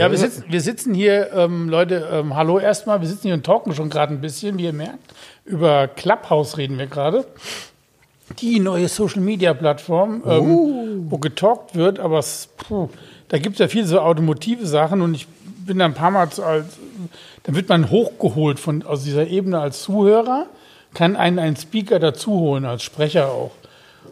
Ja, wir sitzen, wir sitzen hier, ähm, Leute, ähm, hallo erstmal, wir sitzen hier und talken schon gerade ein bisschen, wie ihr merkt. Über Clubhouse reden wir gerade. Die neue Social-Media-Plattform, ähm, Uh. wo getalkt wird, aber es, puh, da gibt es ja viele so automotive Sachen und ich bin da ein paar Mal zu, als, da wird man hochgeholt von, aus dieser Ebene als Zuhörer, kann einen einen Speaker dazuholen, als Sprecher auch.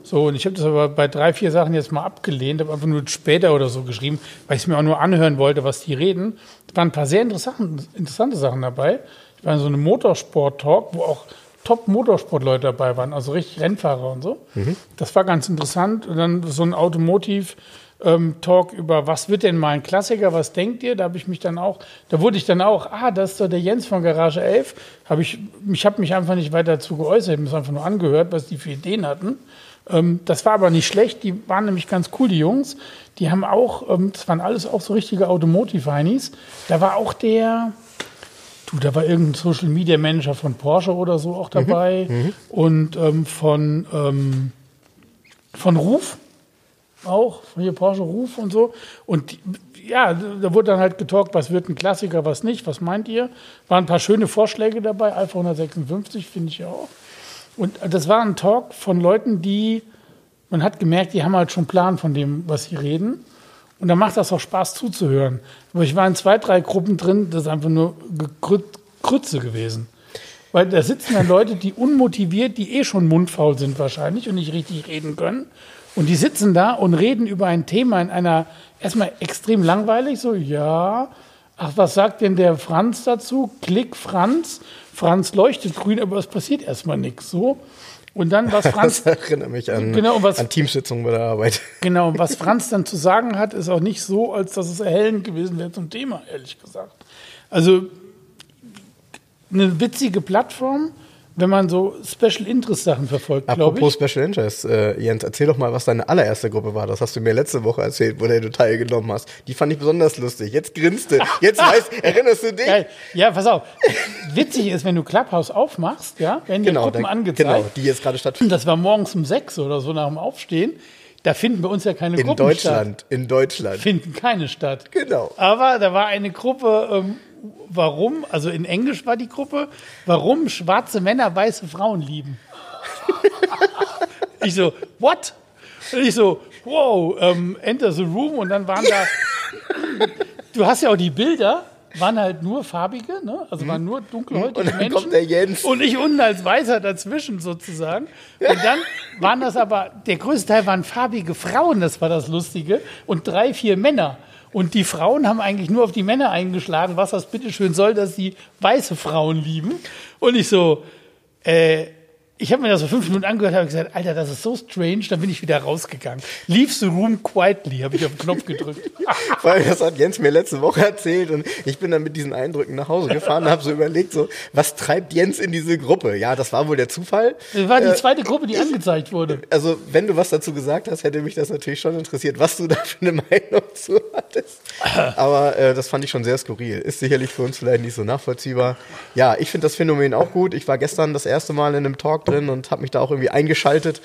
So, und ich habe das aber bei drei, vier Sachen jetzt mal abgelehnt, habe einfach nur später oder so geschrieben, weil ich es mir auch nur anhören wollte, was die reden. Da waren ein paar sehr interessante, interessante Sachen dabei. Ich war in so einem Motorsport-Talk, wo auch Top-Motorsportleute dabei waren, also richtig Rennfahrer und so. Das war ganz interessant. Und dann so ein Automotiv-Talk über, was wird denn mal ein Klassiker, was denkt ihr? Da habe ich mich dann auch, da wurde ich dann auch, ah, das ist doch der Jens von Garage 11. Hab ich ich habe mich einfach nicht weiter dazu geäußert, ich habe mir das einfach nur angehört, was die für Ideen hatten. Ähm, das war aber nicht schlecht, die waren nämlich ganz cool, die Jungs. Die haben auch, ähm, das waren alles auch so richtige Automotive-Heinis. Da war auch der, du, da war irgendein Social Media Manager von Porsche oder so auch dabei und ähm, von, ähm, von Ruf auch, von hier Porsche Ruf und so. Und die, ja, da wurde dann halt getalkt, was wird ein Klassiker, was nicht, was meint ihr? Waren ein paar schöne Vorschläge dabei, Alpha 156 finde ich ja auch. Und das war ein Talk von Leuten, die, man hat gemerkt, die haben halt schon Plan von dem, was sie reden. Und da macht das auch Spaß zuzuhören. Aber ich war in zwei, drei Gruppen drin, das ist einfach nur Krütze gewesen. Weil da sitzen dann Leute, die unmotiviert, die eh schon mundfaul sind wahrscheinlich und nicht richtig reden können. Und die sitzen da und reden über ein Thema in einer, erstmal extrem langweilig, so, ja, ach, was sagt denn der Franz dazu? Klick Franz, Franz leuchtet grün, aber es passiert erstmal nichts, so. Und dann, was Franz, Das erinnert mich an, Genau, was- an Teamsitzungen bei der Arbeit. Genau, und was Franz dann zu sagen hat, ist auch nicht so, als dass es erhellend gewesen wäre zum Thema, ehrlich gesagt. Also eine witzige Plattform, wenn man so Special Interest Sachen verfolgt, glaube Apropos ich. Special Interest, äh, Jens, erzähl doch mal, was deine allererste Gruppe war. Das hast du mir letzte Woche erzählt, wo du teilgenommen hast. Die fand ich besonders lustig. Jetzt grinst du. Jetzt weißt, erinnerst du dich? Ja, pass auf. Witzig ist, wenn du Clubhouse aufmachst, ja, werden dir Gruppen dann- angezeigt. genau, die jetzt gerade stattfinden. Das war morgens um sechs oder so nach dem Aufstehen. Da finden bei uns ja keine In Gruppen statt. Deutschland. In Deutschland. Finden keine statt. Genau. Aber da war eine Gruppe, ähm, warum, also in Englisch war die Gruppe, warum schwarze Männer weiße Frauen lieben. ich so, what? Und ich so, wow, ähm, enter the room und dann waren da, du hast ja auch die Bilder, waren halt nur farbige, ne? also waren nur dunkelhäutige Und dann Menschen. kommt der Jens. Und ich unten als Weißer dazwischen sozusagen. Und dann waren das aber, der größte Teil waren farbige Frauen, das war das Lustige, und drei, vier Männer. Und die Frauen haben eigentlich nur auf die Männer eingeschlagen, was das bitteschön soll, dass sie weiße Frauen lieben. Und ich so, äh, ich habe mir das so fünf Minuten angehört, habe gesagt, Alter, das ist so strange, dann bin ich wieder rausgegangen. Leave the room quietly, habe ich auf den Knopf gedrückt. Weil das hat Jens mir letzte Woche erzählt und ich bin dann mit diesen Eindrücken nach Hause gefahren und habe so überlegt, so, was treibt Jens in diese Gruppe? Ja, das war wohl der Zufall. Das war die zweite Gruppe, die angezeigt wurde. Also, wenn du was dazu gesagt hast, hätte mich das natürlich schon interessiert, was du da für eine Meinung zu hattest. Aber äh, das fand ich schon sehr skurril. Ist sicherlich für uns vielleicht nicht so nachvollziehbar. Ja, ich finde das Phänomen auch gut. Ich war gestern das erste Mal in einem Talk drin und habe mich da auch irgendwie eingeschaltet.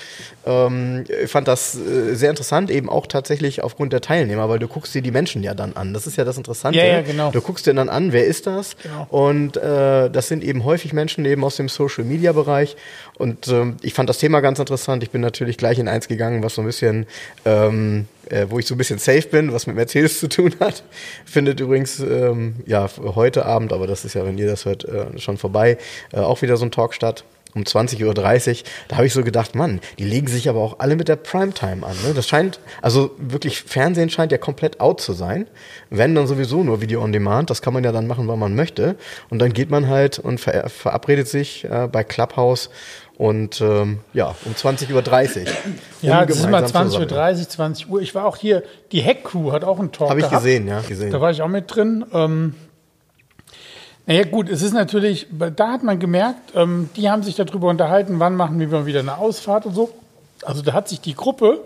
Ähm, ich fand das äh, sehr interessant, eben auch tatsächlich aufgrund der Teilnehmer, weil du guckst dir die Menschen ja dann an. Das ist ja das Interessante. Ja, ja, genau. Du guckst dir dann an, wer ist das? Genau. Und äh, das sind eben häufig Menschen eben aus dem Social Media Bereich. Und ähm, ich fand das Thema ganz interessant. Ich bin natürlich gleich in eins gegangen, was so ein bisschen, ähm, äh, wo ich so ein bisschen safe bin, was mit Mercedes zu tun hat. Findet übrigens ähm, ja heute Abend, aber das ist ja, wenn ihr das hört, äh, schon vorbei, äh, auch wieder so ein Talk statt um 20.30 Uhr. Da habe ich so gedacht, Mann, die legen sich aber auch alle mit der Primetime an. Ne? Das scheint, also wirklich, Fernsehen scheint ja komplett out zu sein. Wenn dann sowieso nur Video on Demand, das kann man ja dann machen, wann man möchte. Und dann geht man halt und ver verabredet sich äh, bei Clubhouse Und ähm, ja, um 20.30 Uhr. Ja, das ist mal gemeinsam 20.30 Uhr, 20, 20 Uhr. Ich war auch hier, die Heck-Crew hat auch einen Talk Habe ich gehabt. gesehen, ja, gesehen. Da war ich auch mit drin. Ähm, naja, gut, es ist natürlich, da hat man gemerkt, ähm, die haben sich darüber unterhalten, wann machen wir mal wieder eine Ausfahrt und so. Also da hat sich die Gruppe,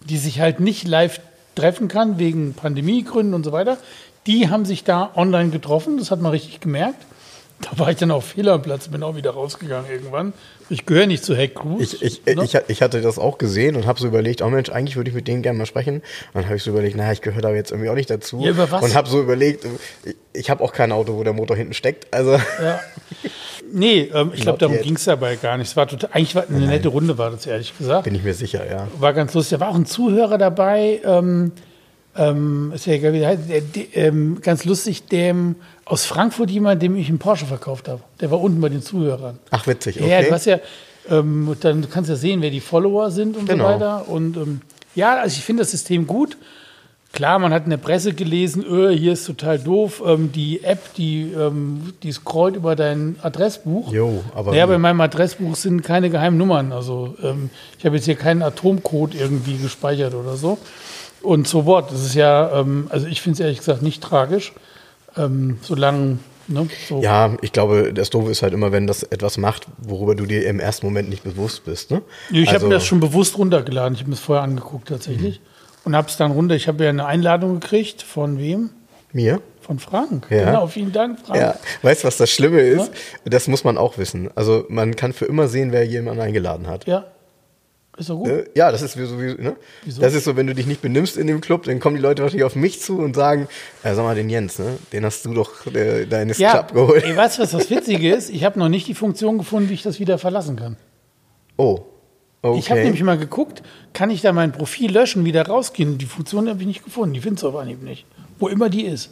die sich halt nicht live treffen kann, wegen Pandemiegründen und so weiter, die haben sich da online getroffen, das hat man richtig gemerkt. Da war ich dann auch fehl am Platz, bin auch wieder rausgegangen irgendwann. Ich gehöre nicht zu Hack Cruise. Ich, ich, ne? ich, ich hatte das auch gesehen und habe so überlegt, oh Mensch, eigentlich würde ich mit denen gerne mal sprechen. Und dann habe ich so überlegt, naja, ich gehöre da jetzt irgendwie auch nicht dazu. Ja, über was? Und habe so überlegt, ich, ich habe auch kein Auto, wo der Motor hinten steckt. Also Ja. Nee, ähm, ich glaube, darum ging es dabei gar nicht. Es war total, eigentlich war eine nette Runde, war das ehrlich gesagt. bin ich mir sicher, ja. War ganz lustig. Da war auch ein Zuhörer dabei, ähm, ähm, ist ja egal, wie der heißt, ähm, ganz lustig, dem aus Frankfurt jemand, dem ich einen Porsche verkauft habe. Der war unten bei den Zuhörern. Ach, witzig, Ja, okay. du hast ja, ähm, dann du kannst ja sehen, wer die Follower sind und Genau. so weiter. Und ähm, ja, also ich finde das System gut. Klar, man hat in der Presse gelesen, öh, hier ist total doof. Ähm, die App, die, ähm, die scrollt über dein Adressbuch. Jo, aber Ja, wie? bei meinem Adressbuch sind keine geheimen Nummern. Also ähm, ich habe jetzt hier keinen Atomcode irgendwie gespeichert oder so. Und so what, das ist ja, ähm, also ich finde es ehrlich gesagt nicht tragisch, ähm, solange, ne, so. Ja, ich glaube, das Doofe ist halt immer, wenn das etwas macht, worüber du dir im ersten Moment nicht bewusst bist. Ne? Ich habe Also- mir das schon bewusst runtergeladen. Ich habe mir das vorher angeguckt tatsächlich. Und habe es dann runter. Ich habe ja eine Einladung gekriegt. Von wem? Mir? Von Frank. Ja. Genau, vielen Dank, Frank. Ja, weißt du, was das Schlimme ist? Das muss man auch wissen. Also man kann für immer sehen, wer jemanden eingeladen hat. Ja. Ist doch gut. Ne? Ja, das ist wie so, wie, ne? Wieso? Das ist so, wenn du dich nicht benimmst in dem Club, dann kommen die Leute wahrscheinlich auf mich zu und sagen, äh, sag mal, den Jens, ne? Den hast du doch äh, deines Ja, Club geholt. ey, weißt du, was das Witzige ist? Ich habe noch nicht die Funktion gefunden, wie ich das wieder verlassen kann. Oh. Okay. Ich habe nämlich mal geguckt, kann ich da mein Profil löschen, wieder rausgehen? Die Funktion habe ich nicht gefunden. Die findest du auf Anhieb nicht. Wo immer die ist.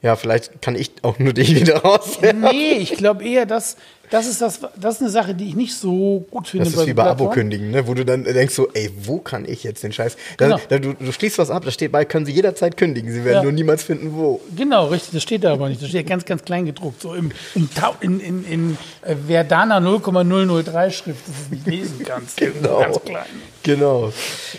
ja, vielleicht kann ich auch nur dich wieder raus. Nee, ich glaube eher, dass das ist das, das ist eine Sache, die ich nicht so gut finde. Das ist wie so bei. Abo-Kündigen, ne? wo du dann denkst so, ey, wo kann ich jetzt den Scheiß? Da, Genau. da, du, du schließt was ab, da steht bei, können sie jederzeit kündigen. Sie werden Ja. nur niemals finden, wo. Genau, richtig, das steht da aber nicht. Das steht ganz, ganz klein gedruckt, so im, im in, in, in äh, Verdana 0,003 Schrift, dass du es nicht lesen kannst. Genau. Ganz klein. Genau.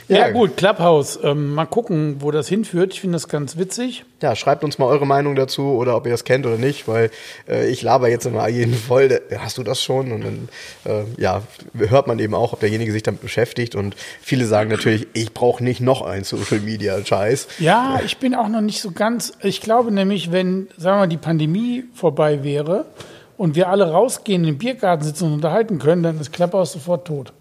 Ja, gut, Clubhouse. Ähm, mal gucken, wo das hinführt. Ich finde das ganz witzig. Ja, schreibt uns mal eure Meinung dazu oder ob ihr das kennt oder nicht, weil äh, ich laber jetzt immer jeden voll. Der, hast du das schon? Und dann äh, ja, hört man eben auch, ob derjenige sich damit beschäftigt. Und viele sagen natürlich, ich brauche nicht noch einen Social Media Scheiß. Ja, ich bin auch noch nicht so ganz. Ich glaube nämlich, wenn, sagen wir mal, die Pandemie vorbei wäre und wir alle rausgehen, in den Biergarten sitzen und unterhalten können, dann ist Clubhouse sofort tot.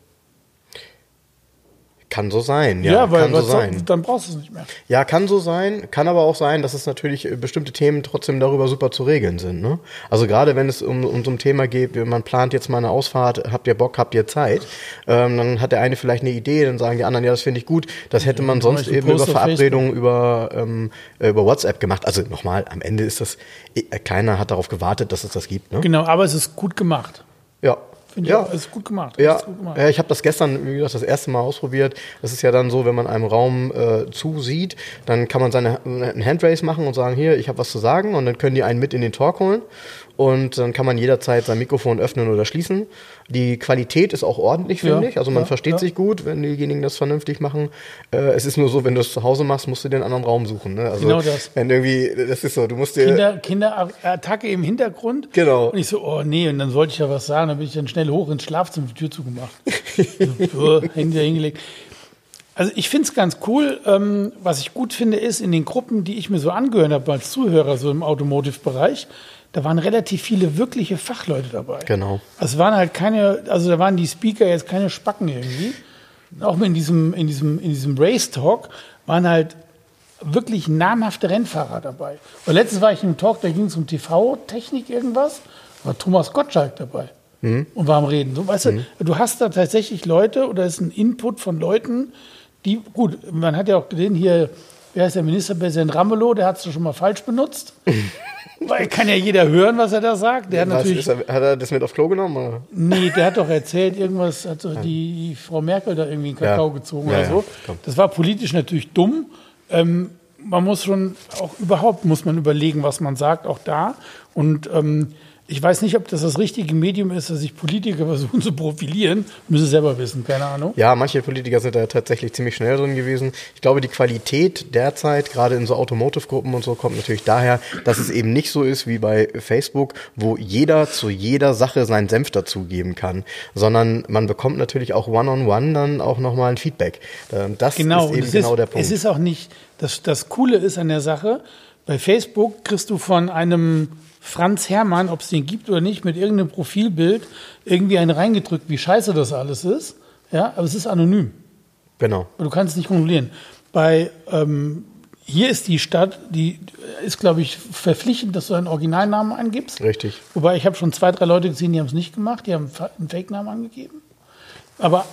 Kann so sein, ja, weil kann so sein. dann brauchst du es nicht mehr. Ja, kann so sein, kann aber auch sein, dass es natürlich äh, bestimmte Themen trotzdem darüber super zu regeln sind. Ne? Also gerade wenn es um, um so ein Thema geht, man plant jetzt mal eine Ausfahrt, habt ihr Bock, habt ihr Zeit, ähm, dann hat der eine vielleicht eine Idee, dann sagen die anderen, ja, das finde ich gut. Das hätte man sonst eben über Verabredungen über, ähm, äh, über WhatsApp gemacht. Also nochmal, am Ende ist das, äh, keiner hat darauf gewartet, dass es das gibt. Ne? Genau, aber es ist gut gemacht. Ja. Finde ja. ich. Es ist gut gemacht. Ja, Es gut gemacht. ja, ich habe das gestern, wie gesagt, das erste Mal ausprobiert. Das ist ja dann so, wenn man einem Raum äh, zusieht, dann kann man seine einen Handrace machen und sagen, hier, ich habe was zu sagen und dann können die einen mit in den Talk holen und dann kann man jederzeit sein Mikrofon öffnen oder schließen. Die Qualität ist auch ordentlich, finde Ja, ich. Also man ja, versteht ja. sich gut, wenn diejenigen das vernünftig machen. Äh, es ist nur so, wenn du es zu Hause machst, musst du den anderen Raum suchen. Ne? Also Genau das. Wenn irgendwie, das ist so, du musst dir Kinder, Kinderattacke im Hintergrund. Genau. Und ich so, oh nee, und dann wollte ich ja was sagen, dann bin ich dann schnell hoch ins Schlafzimmer, die Tür zugemacht. so, Handy da hingelegt. Also ich finde es ganz cool. Ähm, was ich gut finde, ist, in den Gruppen, die ich mir so angehört habe als Zuhörer, so im Automotive-Bereich, da waren relativ viele wirkliche Fachleute dabei. Genau. Es waren halt keine, also da waren die Speaker jetzt keine Spacken irgendwie. Auch in diesem, in diesem, in diesem Race Talk waren halt wirklich namhafte Rennfahrer dabei. Und letztens war ich in einem Talk, da ging es um TV-Technik irgendwas, da war Thomas Gottschalk dabei und war am Reden. So, weißt du, du hast da tatsächlich Leute oder ist ein Input von Leuten, die, gut, man hat ja auch gesehen, hier, wie heißt der Ministerpräsident Ramelow, der hat es schon mal falsch benutzt. Weil kann ja jeder hören, was er da sagt. Der hat was, natürlich er, hat er das mit aufs Klo genommen? Oder? Nee, der hat doch erzählt, irgendwas hat so die, die Frau Merkel da irgendwie einen Kakao Ja. gezogen Ja, oder ja, so. komm. Das war politisch natürlich dumm. Ähm, man muss schon, auch überhaupt muss man überlegen, was man sagt, auch da. Und ähm, ich weiß nicht, ob das das richtige Medium ist, dass sich Politiker versuchen zu profilieren. Müssen sie selber wissen, keine Ahnung. Ja, manche Politiker sind da tatsächlich ziemlich schnell drin gewesen. Ich glaube, die Qualität derzeit, gerade in so Automotive-Gruppen und so, kommt natürlich daher, dass es eben nicht so ist wie bei Facebook, wo jeder zu jeder Sache seinen Senf dazugeben kann, sondern man bekommt natürlich auch one-on-one -on -one dann auch nochmal ein Feedback. Ähm, das genau, ist eben genau ist, der Punkt. Es ist auch nicht, das, das Coole ist an der Sache, bei Facebook kriegst du von einem Franz Hermann, ob es den gibt oder nicht, mit irgendeinem Profilbild irgendwie einen reingedrückt, wie scheiße das alles ist. Ja, aber es ist anonym. Genau. Du kannst es nicht kontrollieren. Bei ähm, hier ist die Stadt, die ist, glaube ich, verpflichtend, dass du einen Originalnamen angibst. Richtig. Wobei ich habe schon zwei, drei Leute gesehen, die haben es nicht gemacht, die haben einen Fake-Namen angegeben. Aber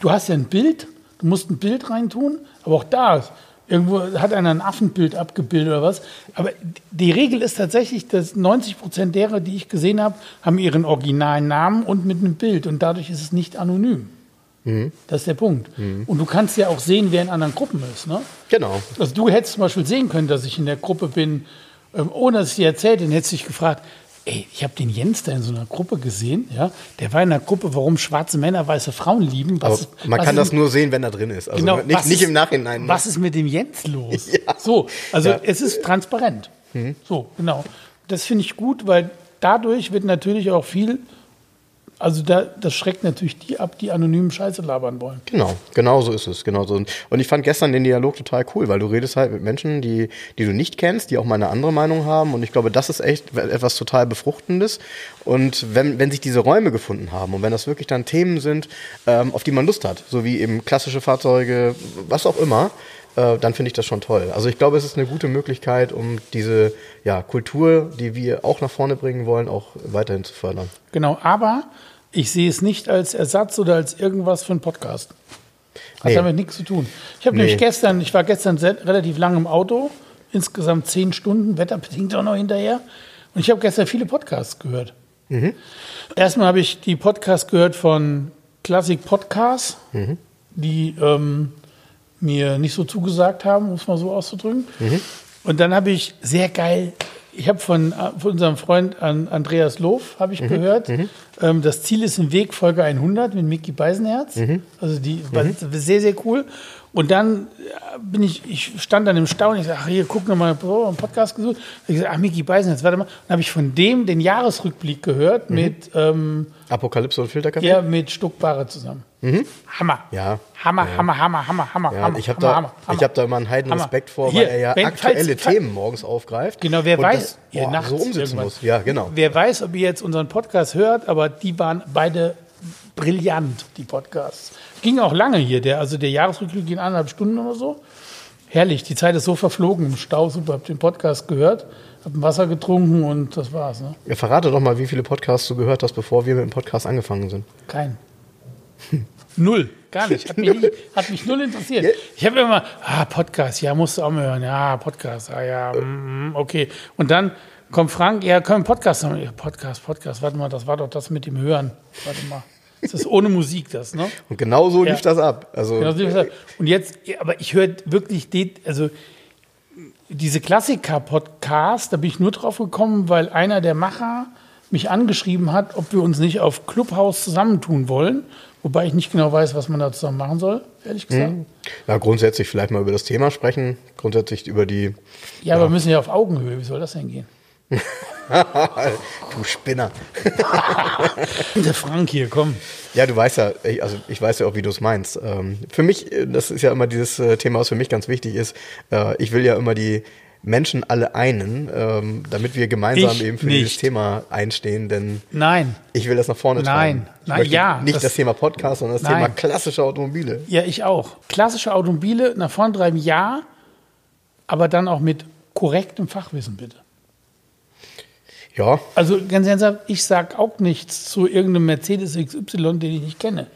du hast ja ein Bild, du musst ein Bild reintun, aber auch da Irgendwo hat einer ein Affenbild abgebildet oder was. Aber die Regel ist tatsächlich, dass 90 Prozent derer, die ich gesehen habe, haben ihren originalen Namen und mit einem Bild. Und dadurch ist es nicht anonym. Mhm. Das ist der Punkt. Mhm. Und du kannst ja auch sehen, wer in anderen Gruppen ist. Ne? Genau. Also du hättest zum Beispiel sehen können, dass ich in der Gruppe bin, ähm, ohne dass ich dir erzählt, dann hättest du dich gefragt, ey, ich habe den Jens da in so einer Gruppe gesehen, ja, der war in einer Gruppe, warum schwarze Männer weiße Frauen lieben. Was, man kann das nur sehen, wenn er drin ist. Also genau, nicht, nicht im Nachhinein. Ne? Was ist mit dem Jens los? Ja. So, also ja. es ist transparent. Mhm. So, genau. Das finde ich gut, weil dadurch wird natürlich auch viel also da, das schreckt natürlich die ab, die anonymen Scheiße labern wollen. Genau, genau so ist es. Genau so. Und ich fand gestern den Dialog total cool, weil du redest halt mit Menschen, die, die du nicht kennst, die auch mal eine andere Meinung haben. Und ich glaube, das ist echt etwas total Befruchtendes. Und wenn, wenn sich diese Räume gefunden haben und wenn das wirklich dann Themen sind, ähm, auf die man Lust hat, so wie eben klassische Fahrzeuge, was auch immer, äh, dann finde ich das schon toll. Also ich glaube, es ist eine gute Möglichkeit, um diese ja, Kultur, die wir auch nach vorne bringen wollen, auch weiterhin zu fördern. Genau, aber ich sehe es nicht als Ersatz oder als irgendwas für einen Podcast. Hat nee. damit nichts zu tun. Ich habe nee. nämlich gestern, ich war gestern relativ lang im Auto, insgesamt zehn Stunden, wetterbedingt auch noch hinterher. Und ich habe gestern viele Podcasts gehört. Mhm. Erstmal habe ich die Podcasts gehört von Classic Podcasts, mhm. die ähm, mir nicht so zugesagt haben, um es mal so auszudrücken. Mhm. Und dann habe ich sehr geil, ich habe von, von, unserem Freund Andreas Loof, habe ich mhm. gehört, mhm. Ähm, das Ziel ist ein Weg, Folge 100 mit Mickey Beisenherz. Mhm. Also die war mhm. sehr, sehr cool. Und dann äh, bin ich, ich stand dann im Staunen, ich sage, ach, hier, guck nochmal, oh, einen Podcast gesucht. Ich sage, ach, Mickey Beisenherz, warte mal. Dann habe ich von dem den Jahresrückblick gehört mhm. mit ähm, Apokalypse und Filterkaffee? Ja, mit Stuckbare zusammen. Mhm. Hammer. Ja. Hammer, ja. Hammer, Hammer, Hammer, Hammer, ja, Hammer. Ich habe da, hab da immer einen heiden Respekt vor, Hier, weil er ja wenn, aktuelle falls, Themen morgens aufgreift. Genau, wer weiß, das, boah, nachts so umsetzen irgendwann. muss. Ja, genau. Wer weiß, ob ihr jetzt unseren Podcast hört, aber die waren beide brillant, die Podcasts. Ging auch lange hier, der, also der Jahresrückblick ging eineinhalb Stunden oder so. Herrlich, die Zeit ist so verflogen im Stau, super, hab den Podcast gehört, hab ein Wasser getrunken und das war's. Ne? Ja, verrate doch mal, wie viele Podcasts du gehört hast, bevor wir mit dem Podcast angefangen sind. Kein. Null, gar nicht. Hat mich, nicht, hat mich null interessiert. Ich habe immer, ah, Podcast, ja, musst du auch mal hören. Ja, Podcast, ah ja, mm, mm, okay. Und dann kommt Frank, ja, können Podcast haben. Ja, Podcast, Podcast, warte mal, das war doch das mit dem Hören. Warte mal. Das ist ohne Musik, das, ne? Und genau so ja. lief das ab. Also genau so lief das ab. Und jetzt, aber ich höre wirklich, die, also diese Klassiker-Podcast, da bin ich nur drauf gekommen, weil einer der Macher mich angeschrieben hat, ob wir uns nicht auf Clubhouse zusammentun wollen. Wobei ich nicht genau weiß, was man da zusammen machen soll, ehrlich gesagt. Hm. Ja, grundsätzlich vielleicht mal über das Thema sprechen, grundsätzlich über die. Ja, ja. aber wir müssen ja auf Augenhöhe. Wie soll das denn gehen? du Spinner. Der Frank hier, komm. Ja, du weißt ja, also ich weiß ja auch, wie du es meinst. Ähm, für mich, äh, das ist ja immer dieses äh, Thema, was für mich ganz wichtig ist. Äh, ich will ja immer die Menschen alle einen, ähm, damit wir gemeinsam ich eben für nicht. dieses Thema einstehen, denn Nein. ich will das nach vorne Nein. tragen. Ich Nein, ja. Nicht das, das, Thema Podcast, sondern das Nein. Thema klassische Automobile. Ja, ich auch. Klassische Automobile nach vorne treiben, ja, aber dann auch mit korrektem Fachwissen, bitte. Ja. Also ganz ernsthaft, ich sage auch nichts zu irgendeinem Mercedes XY, den ich nicht kenne.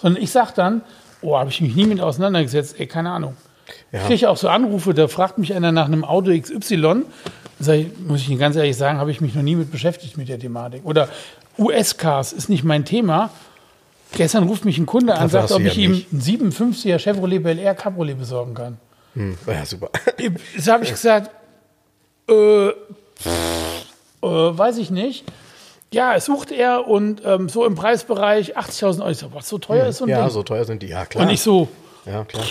Sondern ich sage dann, oh, habe ich mich nie mit auseinandergesetzt, ey, keine Ahnung. Ja. Ich kriege auch so Anrufe, da fragt mich einer nach einem Auto XY. Ich, muss ich Ihnen ganz ehrlich sagen, habe ich mich noch nie mit beschäftigt mit der Thematik. Oder US-Cars ist nicht mein Thema. Gestern ruft mich ein Kunde an und sagt, ob ich ihm einen 57er Chevrolet Bel Air Cabriolet besorgen kann. Hm, ja, super. Das habe ich gesagt, äh, äh, weiß ich nicht. Ja, es sucht er und ähm, so im Preisbereich 80.000 Euro. Ich so, was so teuer ist so ein Ja, Ding? so teuer sind die. Ja, klar. Und ich so, ja, klar.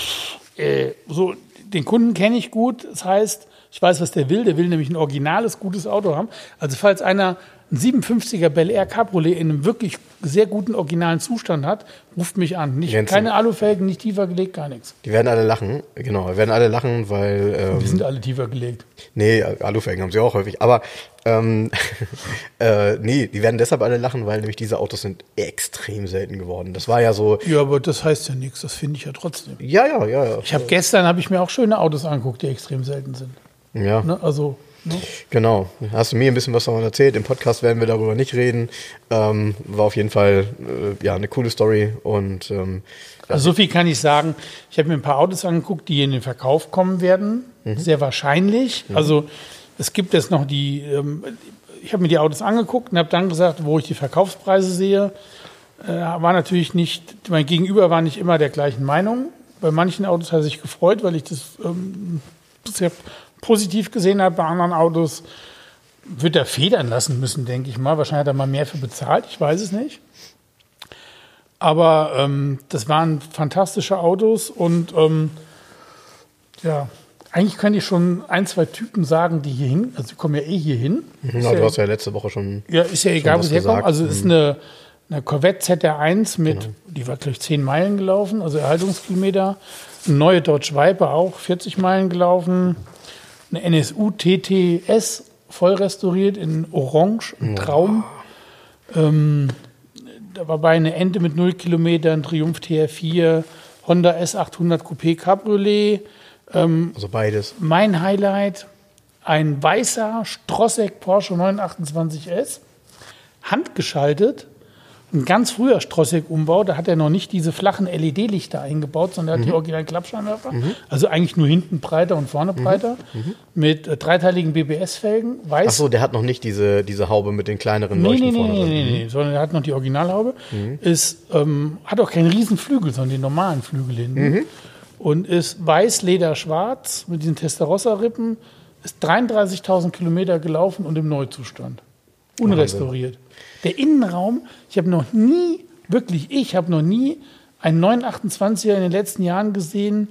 äh, so, den Kunden kenne ich gut. Das heißt, ich weiß, was der will. Der will nämlich ein originales, gutes Auto haben. Also falls einer ein 57er Bel Air Cabriolet in einem wirklich sehr guten, originalen Zustand hat, ruft mich an. Nicht, Jensen. keine Alufelgen, nicht tiefer gelegt, gar nichts. Die werden alle lachen. Genau, die werden alle lachen, weil. Ähm, Die sind alle tiefer gelegt. Nee, Alufelgen haben sie auch häufig. Aber ähm, äh, nee, die werden deshalb alle lachen, weil nämlich diese Autos sind extrem selten geworden. Das war ja so. Ja, aber das heißt ja nichts. Das finde ich ja trotzdem. Ja, ja, ja, ja. Ich habe gestern habe ich mir auch schöne Autos angeguckt, die extrem selten sind. ja. Ne? Also ne? Genau. Hast du mir ein bisschen was davon erzählt? Im Podcast werden wir darüber nicht reden. Ähm, war auf jeden Fall äh, ja eine coole Story und ähm, Also so viel kann ich sagen. Ich habe mir ein paar Autos angeguckt, die in den Verkauf kommen werden. Sehr wahrscheinlich. Also es gibt jetzt noch die, ähm, ich habe mir die Autos angeguckt und habe dann gesagt, wo ich die Verkaufspreise sehe, äh, war natürlich nicht, mein Gegenüber war nicht immer der gleichen Meinung. Bei manchen Autos hat er sich gefreut, weil ich das ähm, sehr positiv gesehen habe. Bei anderen Autos wird er federn lassen müssen, denke ich mal. Wahrscheinlich hat er mal mehr für bezahlt, ich weiß es nicht. Aber ähm, das waren fantastische Autos und ähm, ja, eigentlich könnte ich schon ein, zwei Typen sagen, die hier hin, also die kommen ja eh hier hin. ja, du hast ja letzte Woche schon. Ja, ist ja egal, wo was sie herkommen. Also es ist eine, eine Corvette ZR1 mit, die war gleich 10 Meilen gelaufen, also Erhaltungskilometer. Eine neue Dodge Viper auch 40 Meilen gelaufen. Eine NSU TTS voll restauriert in Orange, ein Traum. Ähm, da war bei eine Ente mit 0 Kilometern, Triumph TR4, Honda S800 Coupé Cabriolet. Also beides. Mein Highlight, ein weißer Strossek Porsche 928S, handgeschaltet. Ein ganz früher Strossek-Umbau, da hat er noch nicht diese flachen LED-Lichter eingebaut, sondern er hat die originalen Klappscheinwerfer. Also eigentlich nur hinten breiter und vorne breiter. Mit äh, dreiteiligen BBS-Felgen. Weiß. Ach so, der hat noch nicht diese, diese Haube mit den kleineren Nee, Leuchten nee, nee, vorne nee, drin. nee, nee, sondern er hat noch die Originalhaube. Ist, ähm, hat auch keinen riesen Flügel, sondern den normalen Flügel hinten. Und ist weiß, leder, schwarz mit diesen Testarossa-Rippen. Ist 33.000 Kilometer gelaufen und im Neuzustand. Unrestauriert. Der Innenraum, ich habe noch nie, wirklich, ich habe noch nie einen 928er in den letzten Jahren gesehen,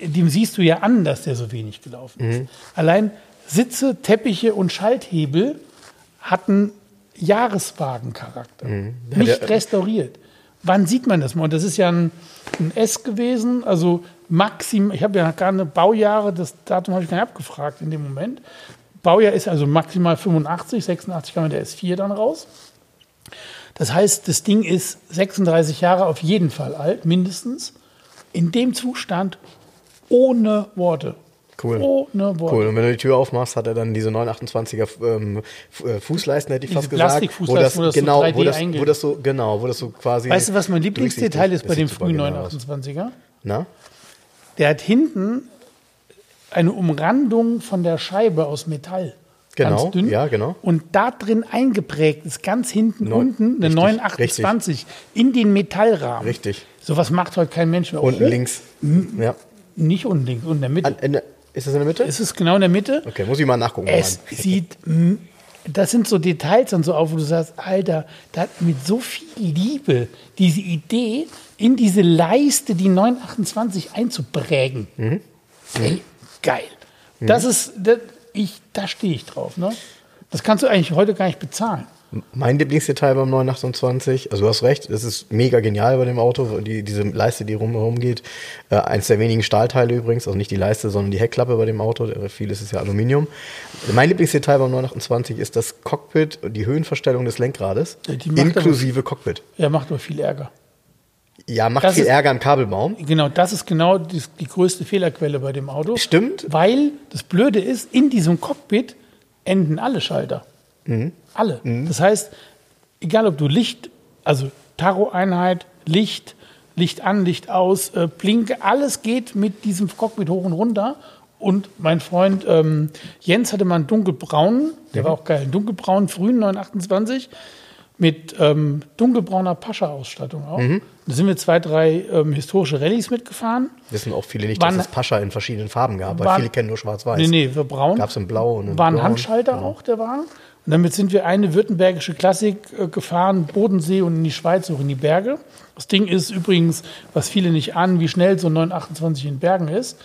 dem siehst du ja an, dass der so wenig gelaufen ist. Allein Sitze, Teppiche und Schalthebel hatten Jahreswagencharakter. Nicht der- restauriert. Wann sieht man das mal? Und das ist ja ein, ein S gewesen, also maxim, ich habe ja gar eine Baujahre, das Datum habe ich gar nicht abgefragt in dem Moment. Baujahr ist also maximal 85, 86 kam der S4 dann raus. Das heißt, das Ding ist 36 Jahre auf jeden Fall alt, mindestens. In dem Zustand ohne Worte. Cool. Ohne Worte. Cool. Und wenn du die Tür aufmachst, hat er dann diese 928er ähm, äh, Fußleisten, hätte ich Diese fast gesagt. Plastikfußleisten, wo das so genau, 3D wo das, wo das so, genau, wo das so quasi. Weißt du, was mein Lieblingsdetail ist bei Das dem frühen genial aus. 928er? Na? Der hat hinten eine Umrandung von der Scheibe aus Metall. Genau, ganz dünn. ja, genau. Und da drin eingeprägt ist ganz hinten Neun- unten eine richtig, 928 in den Metallrahmen. Richtig. Sowas macht heute kein Mensch mehr. Unten Hoch- links. Ja. Nicht unten links, unten in der Mitte. An, in, ist das in der Mitte? es ist genau in der Mitte. Okay, muss ich mal nachgucken. Es Mann. sieht, das sind so Details und so auf, wo du sagst, Alter, da hat mit so viel Liebe diese Idee in diese Leiste, die 928 einzuprägen. Mhm. Ey, geil. Das ist, das, ich, da stehe ich drauf. Ne? Das kannst du eigentlich heute gar nicht bezahlen. Mein Lieblingsdetail beim 928, also du hast recht, das ist mega genial bei dem Auto, die, diese Leiste, die rumherum geht. Äh, eins der wenigen Stahlteile übrigens, also nicht die Leiste, sondern die Heckklappe bei dem Auto. Äh, Vieles ist ja Aluminium. Mein Lieblingsdetail beim 928 ist das Cockpit und die Höhenverstellung des Lenkrades, Ja, macht aber- inklusive Cockpit. Er macht aber viel Ärger. Ja, macht Das viel ist- Ärger im Kabelbaum. Genau, das ist genau die, die größte Fehlerquelle bei dem Auto. Stimmt. Weil das Blöde ist, in diesem Cockpit enden alle Schalter. Mhm. Alle. Das heißt, egal ob du Licht, also Taro-Einheit, Licht, Licht an, Licht aus, äh, Blinke, alles geht mit diesem Cockpit hoch und runter. Und mein Freund ähm, Jens hatte mal einen dunkelbraunen, der Mhm. war auch geil, einen dunkelbraunen frühen 928 mit ähm, dunkelbrauner Pascha-Ausstattung auch. Mhm. Da sind wir zwei, drei ähm, historische Rallyes mitgefahren. Wissen auch viele nicht, Wann- dass es Pascha in verschiedenen Farben gab, weil Waren- viele kennen nur schwarz-weiß. Nee, nee, wir braun. Gab's in blau und in War ein. Handschalter auch, der Wagen. Und damit sind wir eine württembergische Klassik äh, gefahren, Bodensee und in die Schweiz, auch in die Berge. Das Ding ist übrigens, was viele nicht ahnen, wie schnell so ein 928 in Bergen ist,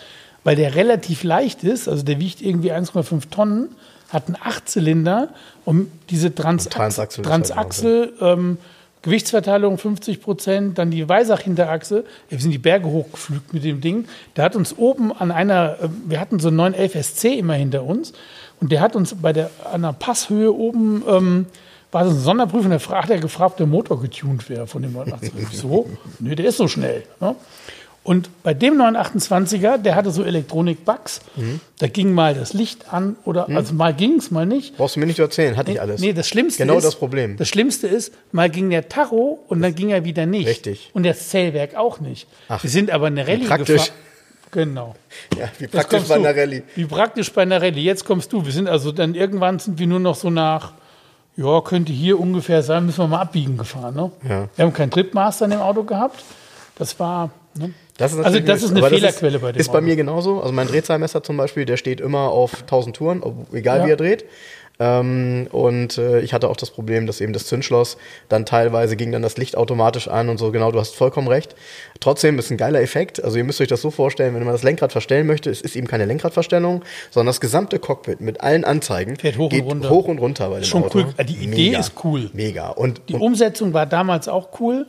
weil der relativ leicht ist, also der wiegt irgendwie 1,5 Tonnen, hat einen Achtzylinder und diese Transax Transaxel ist Transaxel, ähm, Gewichtsverteilung 50 Prozent, dann die Weisach-Hinterachse. Wir sind die Berge hochgeflügt mit dem Ding. Der hat uns oben an einer, äh, wir hatten so einen 911 SC immer hinter uns und der hat uns bei der, an der Passhöhe oben, ähm, war so eine Sonderprüfung, der hat er gefragt, ob der Motor getuned wäre von dem 928. Ich so, nö, der ist so schnell. Ne? Und bei dem 928er, der hatte so Elektronik-Bugs, da ging mal das Licht an oder, also mal ging es, mal nicht. Brauchst du mir nicht zu erzählen, hatte ich alles. Nee, das Schlimmste Genau ist, das Problem. Das Schlimmste ist, mal ging der Tacho und dann ging er wieder nicht. Richtig. Und das Zählwerk auch nicht. Ach, Wir sind aber eine Rallye praktisch. gefahren. Genau. ja, wie praktisch bei einer Rallye. Wie praktisch bei einer Rallye. Jetzt kommst du. Wir sind also dann irgendwann sind wir nur noch so nach, ja, könnte hier ungefähr sein, müssen wir mal abbiegen gefahren. Ne? Ja. Wir haben keinen Tripmaster in dem Auto gehabt. Das war. Ne? Das ist also das ist eine Aber das Fehlerquelle bei dem Ist bei Auto. mir genauso. Also mein Drehzahlmesser zum Beispiel, der steht immer auf 1000 Touren, egal Ja. wie er dreht. Ähm, und äh, ich hatte auch das Problem, dass eben das Zündschloss dann teilweise ging dann das Licht automatisch an und so. Genau, du hast vollkommen recht. Trotzdem ist ein geiler Effekt. Also ihr müsst euch das so vorstellen, wenn man das Lenkrad verstellen möchte, es ist eben keine Lenkradverstellung, sondern das gesamte Cockpit mit allen Anzeigen Fährt hoch und geht runter. hoch und runter bei dem schon Auto. cool. Die Idee ist cool. Mega. Und, Die und Umsetzung war damals auch cool.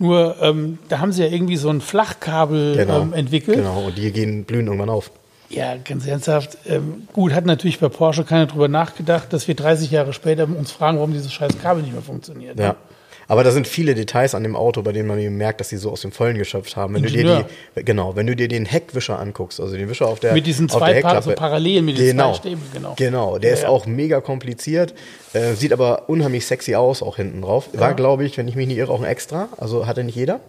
Nur ähm, da haben sie ja irgendwie so ein Flachkabel genau, ähm, entwickelt. Genau, und die gehen blühen irgendwann auf. Ja, ganz ernsthaft. Ähm, gut, hat natürlich bei Porsche keiner drüber nachgedacht, dass wir 30 Jahre später uns fragen, warum dieses scheiß Kabel nicht mehr funktioniert. Ja. Aber da sind viele Details an dem Auto, bei denen man eben merkt, dass sie so aus dem Vollen geschöpft haben. Wenn du dir die, genau, wenn du dir den Heckwischer anguckst, also den Wischer auf der Mit diesen zwei Heckklappe. so parallel mit den genau. zwei Stäben, genau. Genau, der Ja, ist ja. auch mega kompliziert, äh, sieht aber unheimlich sexy aus, auch hinten drauf. War, glaube ich, wenn ich mich nicht irre, auch ein Extra. Also hatte nicht jeder.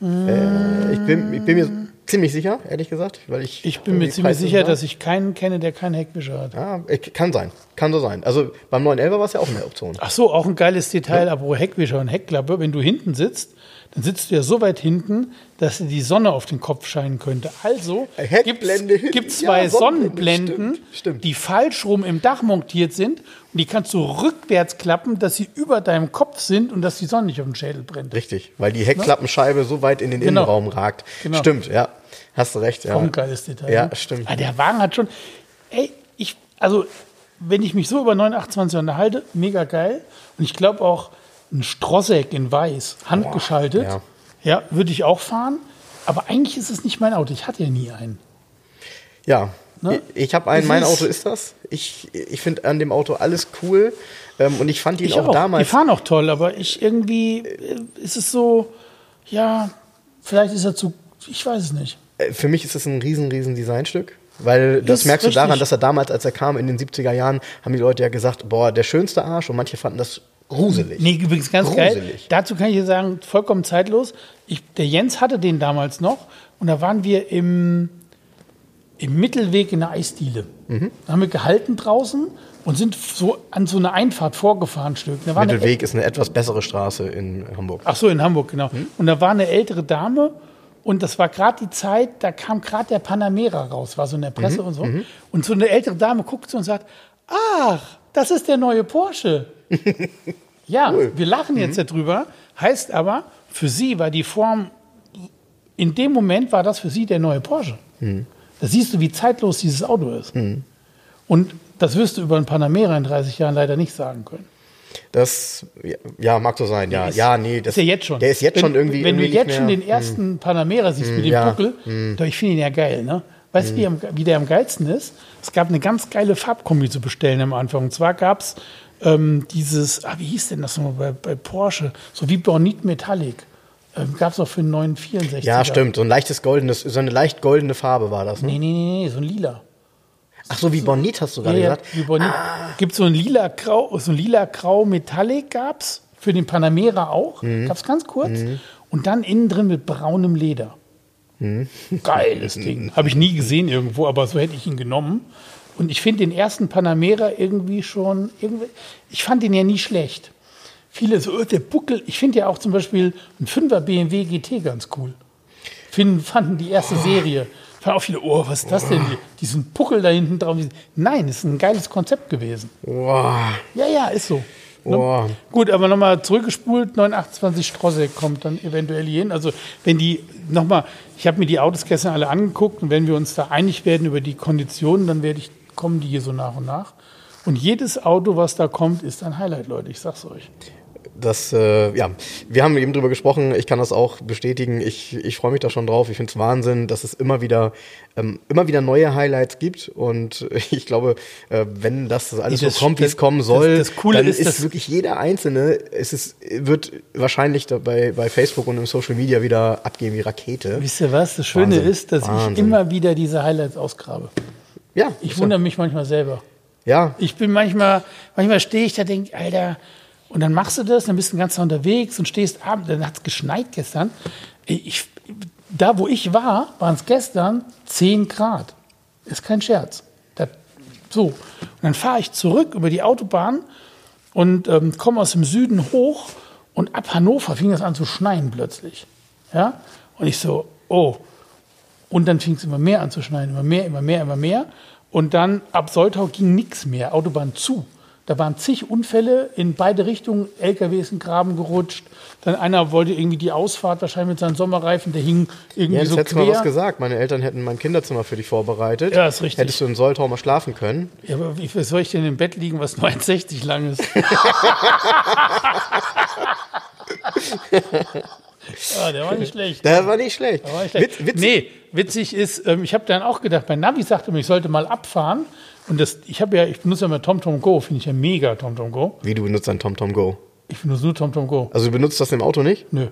Äh, ich, bin, ich bin mir ziemlich sicher, ehrlich gesagt, weil ich. Ich bin mir ziemlich sicher, dass ich keinen kenne, der keinen Heckwischer hat. Ja, äh, kann sein. Kann so sein. Also beim 911 war es ja auch eine Option. Ach so, auch ein geiles Detail, aber Heckwischer und Heckklappe, wenn du hinten sitzt, dann sitzt du ja so weit hinten, dass dir die Sonne auf den Kopf scheinen könnte. Also gibt es zwei Ja, Sonnenblenden, stimmt, stimmt. die falsch rum im Dach montiert sind und die kannst du rückwärts klappen, dass sie über deinem Kopf sind und dass die Sonne nicht auf den Schädel brennt. Richtig, weil die Heckklappenscheibe so weit in den Genau. Innenraum ragt. Genau. Stimmt, ja. Hast du recht, ja. Auch ein geiles Detail. Ja, ne? stimmt. Ah, der Wagen hat schon, ey, ich, also, wenn ich mich so über 928 unterhalte, mega geil. Und ich glaube auch, ein Strosseck in weiß, handgeschaltet, ja. ja, würde ich auch fahren. Aber eigentlich ist es nicht mein Auto. Ich hatte ja nie einen. Ja. Ne? Ich, habe einen, Das mein Auto ist das. Ich, ich finde an dem Auto alles cool. Ähm, und ich fand ihn Ich auch, auch. Die damals. fahren auch toll, aber ich irgendwie äh, ist es so, ja, vielleicht ist er zu, ich weiß es nicht. äh, Für mich ist es ein riesen, riesen Designstück. Weil das ist merkst du daran, dass er damals, als er kam in den 70er Jahren, haben die Leute ja gesagt, boah, der schönste Arsch. Und manche fanden das gruselig. Nee, übrigens ganz geil. Gruselig. Dazu kann ich dir sagen, vollkommen zeitlos. Ich, der Jens hatte den damals noch und da waren wir im, im Mittelweg in der Eisdiele. Mhm. Da haben wir gehalten draußen und sind so an so eine Einfahrt vorgefahren Stück. War eine, Mittelweg ist eine etwas bessere Straße in Hamburg. ach so, in Hamburg, genau. Mhm. Und da war eine ältere Dame und das war gerade die Zeit, da kam gerade der Panamera raus, war so in der Presse Mhm. und so. Und so eine ältere Dame guckt so und sagt, ach, das ist der neue Porsche. Ja, wir lachen jetzt darüber. Heißt aber, für sie war die Form, in dem Moment war das für sie der neue Porsche. Da siehst du, wie zeitlos dieses Auto ist. Und das wirst du über einen Panamera in 30 Jahren leider nicht sagen können. Das, ja, mag so sein, ja. Ist- ja, nee, das ist ja jetzt schon. Der ist jetzt wenn, schon irgendwie. Wenn irgendwie du jetzt schon den ersten Panamera siehst mit dem ja, Buckel, doch, ich finde ihn ja geil, ne? Weißt du, wie, am- wie der am geilsten ist? Es gab eine ganz geile Farbkombi zu bestellen am Anfang. Und zwar gab es ähm, dieses, ah, wie hieß denn das nochmal bei, bei Porsche? So wie Bornit Metallic. Ähm, gab es auch für einen 964. Ja, stimmt. So ein leichtes goldenes, so eine leicht goldene Farbe war das. Ne? Nee, nee, nee, nee, so ein lila. Ach so, wie Bonit hast du gerade Ja, ja, gesagt. wie Bornit. Gibt so ein lila Grau, so ein lila Grau Metallic gab's für den Panamera auch. Mhm. Gab's ganz kurz. Und dann innen drin mit braunem Leder. Mhm. Geiles Ding. Habe ich nie gesehen irgendwo, aber so hätte ich ihn genommen. Und ich finde den ersten Panamera irgendwie schon, irgendwie, ich fand den ja nie schlecht. Viele so, oh, der Buckel. Ich finde ja auch zum Beispiel ein 5er BMW GT ganz cool. Finden, fanden die erste Serie. Fahren auch viele, oh, was ist das denn? Diesen Puckel da hinten drauf. Nein, ist ein geiles Konzept gewesen. Boah. Ja, ja, ist so. Ne? Gut, aber nochmal zurückgespult, 928 Strosse kommt dann eventuell hier hin. Also wenn die, nochmal, ich habe mir die Autos gestern alle angeguckt und wenn wir uns da einig werden über die Konditionen, dann werde ich, kommen die hier so nach und nach. Und jedes Auto, was da kommt, ist ein Highlight, Leute, ich sag's euch. Das, äh, ja, wir haben eben drüber gesprochen, ich kann das auch bestätigen, ich, ich freue mich da schon drauf, ich finde es Wahnsinn, dass es immer wieder, ähm, immer wieder neue Highlights gibt und ich glaube, äh, wenn das alles Das- so kommt, wie es kommen soll, das- das Coole dann ist, ist, wirklich jeder Einzelne, es ist, wird wahrscheinlich bei, bei Facebook und im Social Media wieder abgehen wie Rakete. Wisst ihr was? Das Schöne Wahnsinn. ist, dass ich Wahnsinn. immer wieder diese Highlights ausgrabe. Ja, Ich wundere mich manchmal selber. Ja, Ich bin manchmal, manchmal stehe ich da, denke, Alter, und dann machst du das, dann bist du den ganzen Tag unterwegs und stehst abends, dann hat es geschneit gestern. Ich, da, wo ich war, waren es gestern 10 Grad. Ist kein Scherz. Das, so. Und dann fahre ich zurück über die Autobahn und ähm, komme aus dem Süden hoch und ab Hannover fing das an zu schneien plötzlich. Ja? Und ich so, oh. Und dann fing es immer mehr an zu schneien, immer mehr, immer mehr, immer mehr. Und dann ab Soltau ging nichts mehr, Autobahn zu. Da waren zig Unfälle in beide Richtungen, LKW ist in den Graben gerutscht. Dann einer wollte irgendwie die Ausfahrt wahrscheinlich mit seinen Sommerreifen, der hing irgendwie Jens, so hättest du mal was gesagt. Meine Eltern hätten mein Kinderzimmer für dich vorbereitet. Ja, ist richtig. Hättest du in Soltau mal schlafen können. Ja, aber wie soll ich denn im Bett liegen, was 69 lang ist? ja, der war nicht schlecht. Der war nicht schlecht. Der war nicht schlecht. Witz, witzig. Nee, witzig ist, ähm, ich habe dann auch gedacht, mein Navi sagte mir, ich sollte mal abfahren. Und das, ich habe ja, ich benutze ja mal TomTom Go, finde ich ja mega TomTom Go. Wie du benutzt ein TomTom Go. Ich benutze nur TomTom Go. Also du benutzt das im Auto nicht? Nö.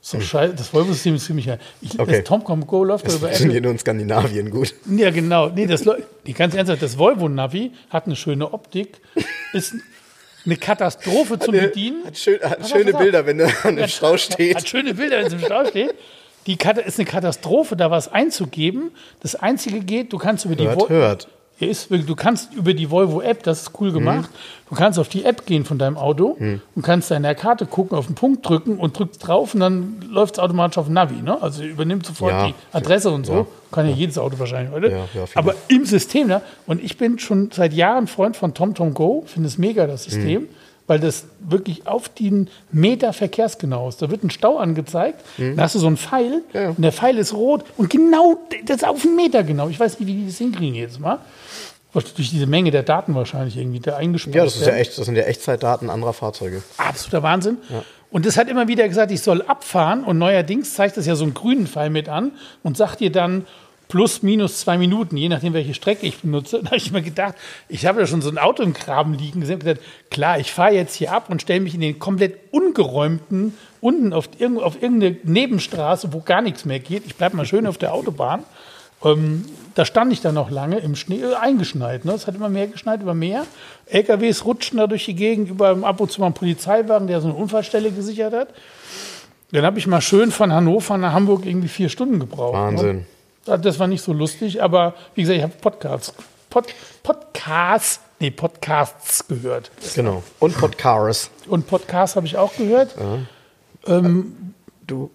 So scheiße, das Volvo-System ist ziemlich. Ich, Okay. Das TomTom Go läuft Das über Apple. funktioniert nur in Skandinavien gut. Ja, genau. Nee, das, ganz ernsthaft, das Volvo-Navi hat eine schöne Optik, ist eine Katastrophe zum Bedienen. Hat, schön, hat Pass schöne auf. Bilder, wenn du an dem Stau Hat steht. schöne Bilder, wenn es im Stau steht. Die Kata ist eine Katastrophe, da was einzugeben. Das Einzige geht, du kannst über die Hört, hört. Ja, ist, du kannst über die Volvo-App, das ist cool gemacht, du kannst auf die App gehen von deinem Auto und kannst da in der Karte gucken, auf den Punkt drücken und drückst drauf und dann läuft es automatisch auf Navi. Ne? Also übernimmt sofort Ja. die Adresse und so. Ja. Kann ja jedes Auto wahrscheinlich heute. Ja, ja. Aber im System, ne? und ich bin schon seit Jahren Freund von TomTom Go, finde es mega, das System. Weil das wirklich auf den Meter verkehrsgenau ist. Da wird ein Stau angezeigt, da hast du so einen Pfeil Ja, ja. und der Pfeil ist rot und genau, das ist auf den Meter genau. Ich weiß nicht, wie die das hinkriegen jedes Mal. Durch diese Menge der Daten wahrscheinlich irgendwie da eingespeist Ja, das ist ja echt, das sind ja Echtzeitdaten anderer Fahrzeuge. Absoluter Wahnsinn. Und das hat immer wieder gesagt, ich soll abfahren und neuerdings zeigt das ja so einen grünen Pfeil mit an und sagt dir dann plus minus zwei Minuten, je nachdem, welche Strecke ich benutze. Da habe ich mir gedacht, ich habe ja schon so ein Auto im Graben liegen gesehen und gesagt, klar, ich fahre jetzt hier ab und stelle mich in den komplett ungeräumten, unten auf, auf irgendeine Nebenstraße, wo gar nichts mehr geht. Ich bleibe mal schön auf der Autobahn. Ähm, da stand ich dann noch lange im Schnee, äh, eingeschneit. Ne? Es hat immer mehr geschneit, immer mehr. LKWs rutschten da durch die Gegend, über ab und zu mal ein Polizeiwagen, der so eine Unfallstelle gesichert hat. Dann habe ich mal schön von Hannover nach Hamburg irgendwie vier Stunden gebraucht. Wahnsinn. Ne? Das- Das war nicht so lustig, aber wie gesagt, ich habe Podcasts, Pod, Podcasts, nee, Podcasts gehört. Genau. Und Podcasts. Und Podcasts habe ich auch gehört. Du,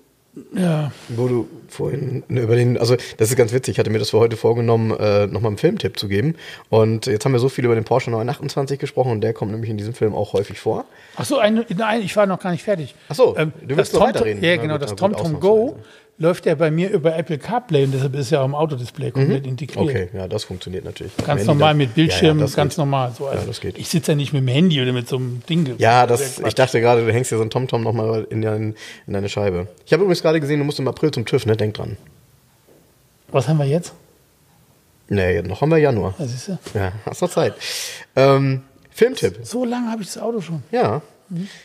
Ja, wo du vorhin über den, also das ist ganz witzig, ich hatte mir das für heute vorgenommen, äh, nochmal einen Filmtipp zu geben. Und jetzt haben wir so viel über den Porsche 928 gesprochen und der kommt nämlich in diesem Film auch häufig vor. Ach so, eine, nein, ich war noch gar nicht fertig. Ach so, ähm, du willst noch Tom- weiterreden. Ja, Na genau, gut, das TomTom Go ausnahmsweise. Läuft ja bei mir über Apple CarPlay und deshalb ist ja auch im Autodisplay komplett integriert. Okay, ja, das funktioniert natürlich. Ganz normal mit Bildschirm, Ja, ja, ganz geht. normal. So, also Ja, das geht. Ich sitze ja nicht mit dem Handy oder mit so einem Ding. Ja, Das ja ich dachte gerade, du hängst dir so ein TomTom nochmal in, dein, in deine Scheibe. Ich habe übrigens gerade gesehen, du musst im April zum TÜV, ne? Denk dran. Was haben wir jetzt? Nee, noch haben wir Januar. Was ist ja? Ja, hast noch Zeit. Ähm, Filmtipp. So lange habe ich das Auto schon. Ja,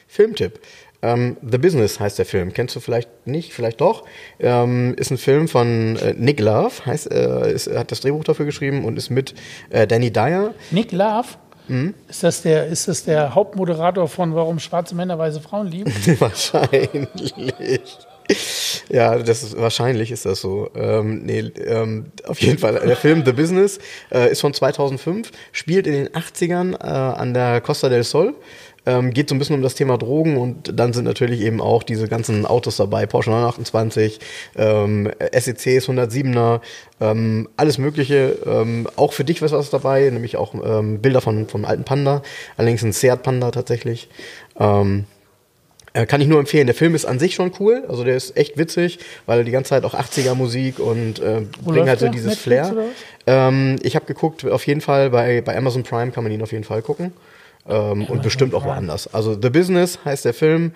Filmtipp. Ähm, The Business heißt der Film. Kennst du vielleicht nicht, vielleicht doch. Ähm, ist ein Film von äh, Nick Love, heißt, äh, ist, er hat das Drehbuch dafür geschrieben und ist mit äh, Danny Dyer. Nick Love, Mhm. ist, das der, ist das der Hauptmoderator von Warum schwarze Männer weiße Frauen lieben? Wahrscheinlich. Ja, das ist wahrscheinlich ist das so. Ähm, nee, ähm, auf jeden Fall. Der Film The Business äh, ist von 2005, spielt in den 80ern äh, an der Costa del Sol. Ähm, geht so ein bisschen um das Thema Drogen und dann sind natürlich eben auch diese ganzen Autos dabei, Porsche 928, ähm, SECs 107er, ähm, alles Mögliche. Ähm, auch für dich was was dabei, nämlich auch ähm, Bilder von vom alten Panda, allerdings ein Seat Panda tatsächlich. Ähm, äh, Kann ich nur empfehlen. Der Film ist an sich schon cool. Also der ist echt witzig, weil er die ganze Zeit auch 80er Musik und äh, bringt halt so dieses Netflix Flair. Ähm, ich habe geguckt, auf jeden Fall bei, bei Amazon Prime kann man ihn auf jeden Fall gucken. Ähm, und bestimmt auch woanders. Also The Business heißt der Film.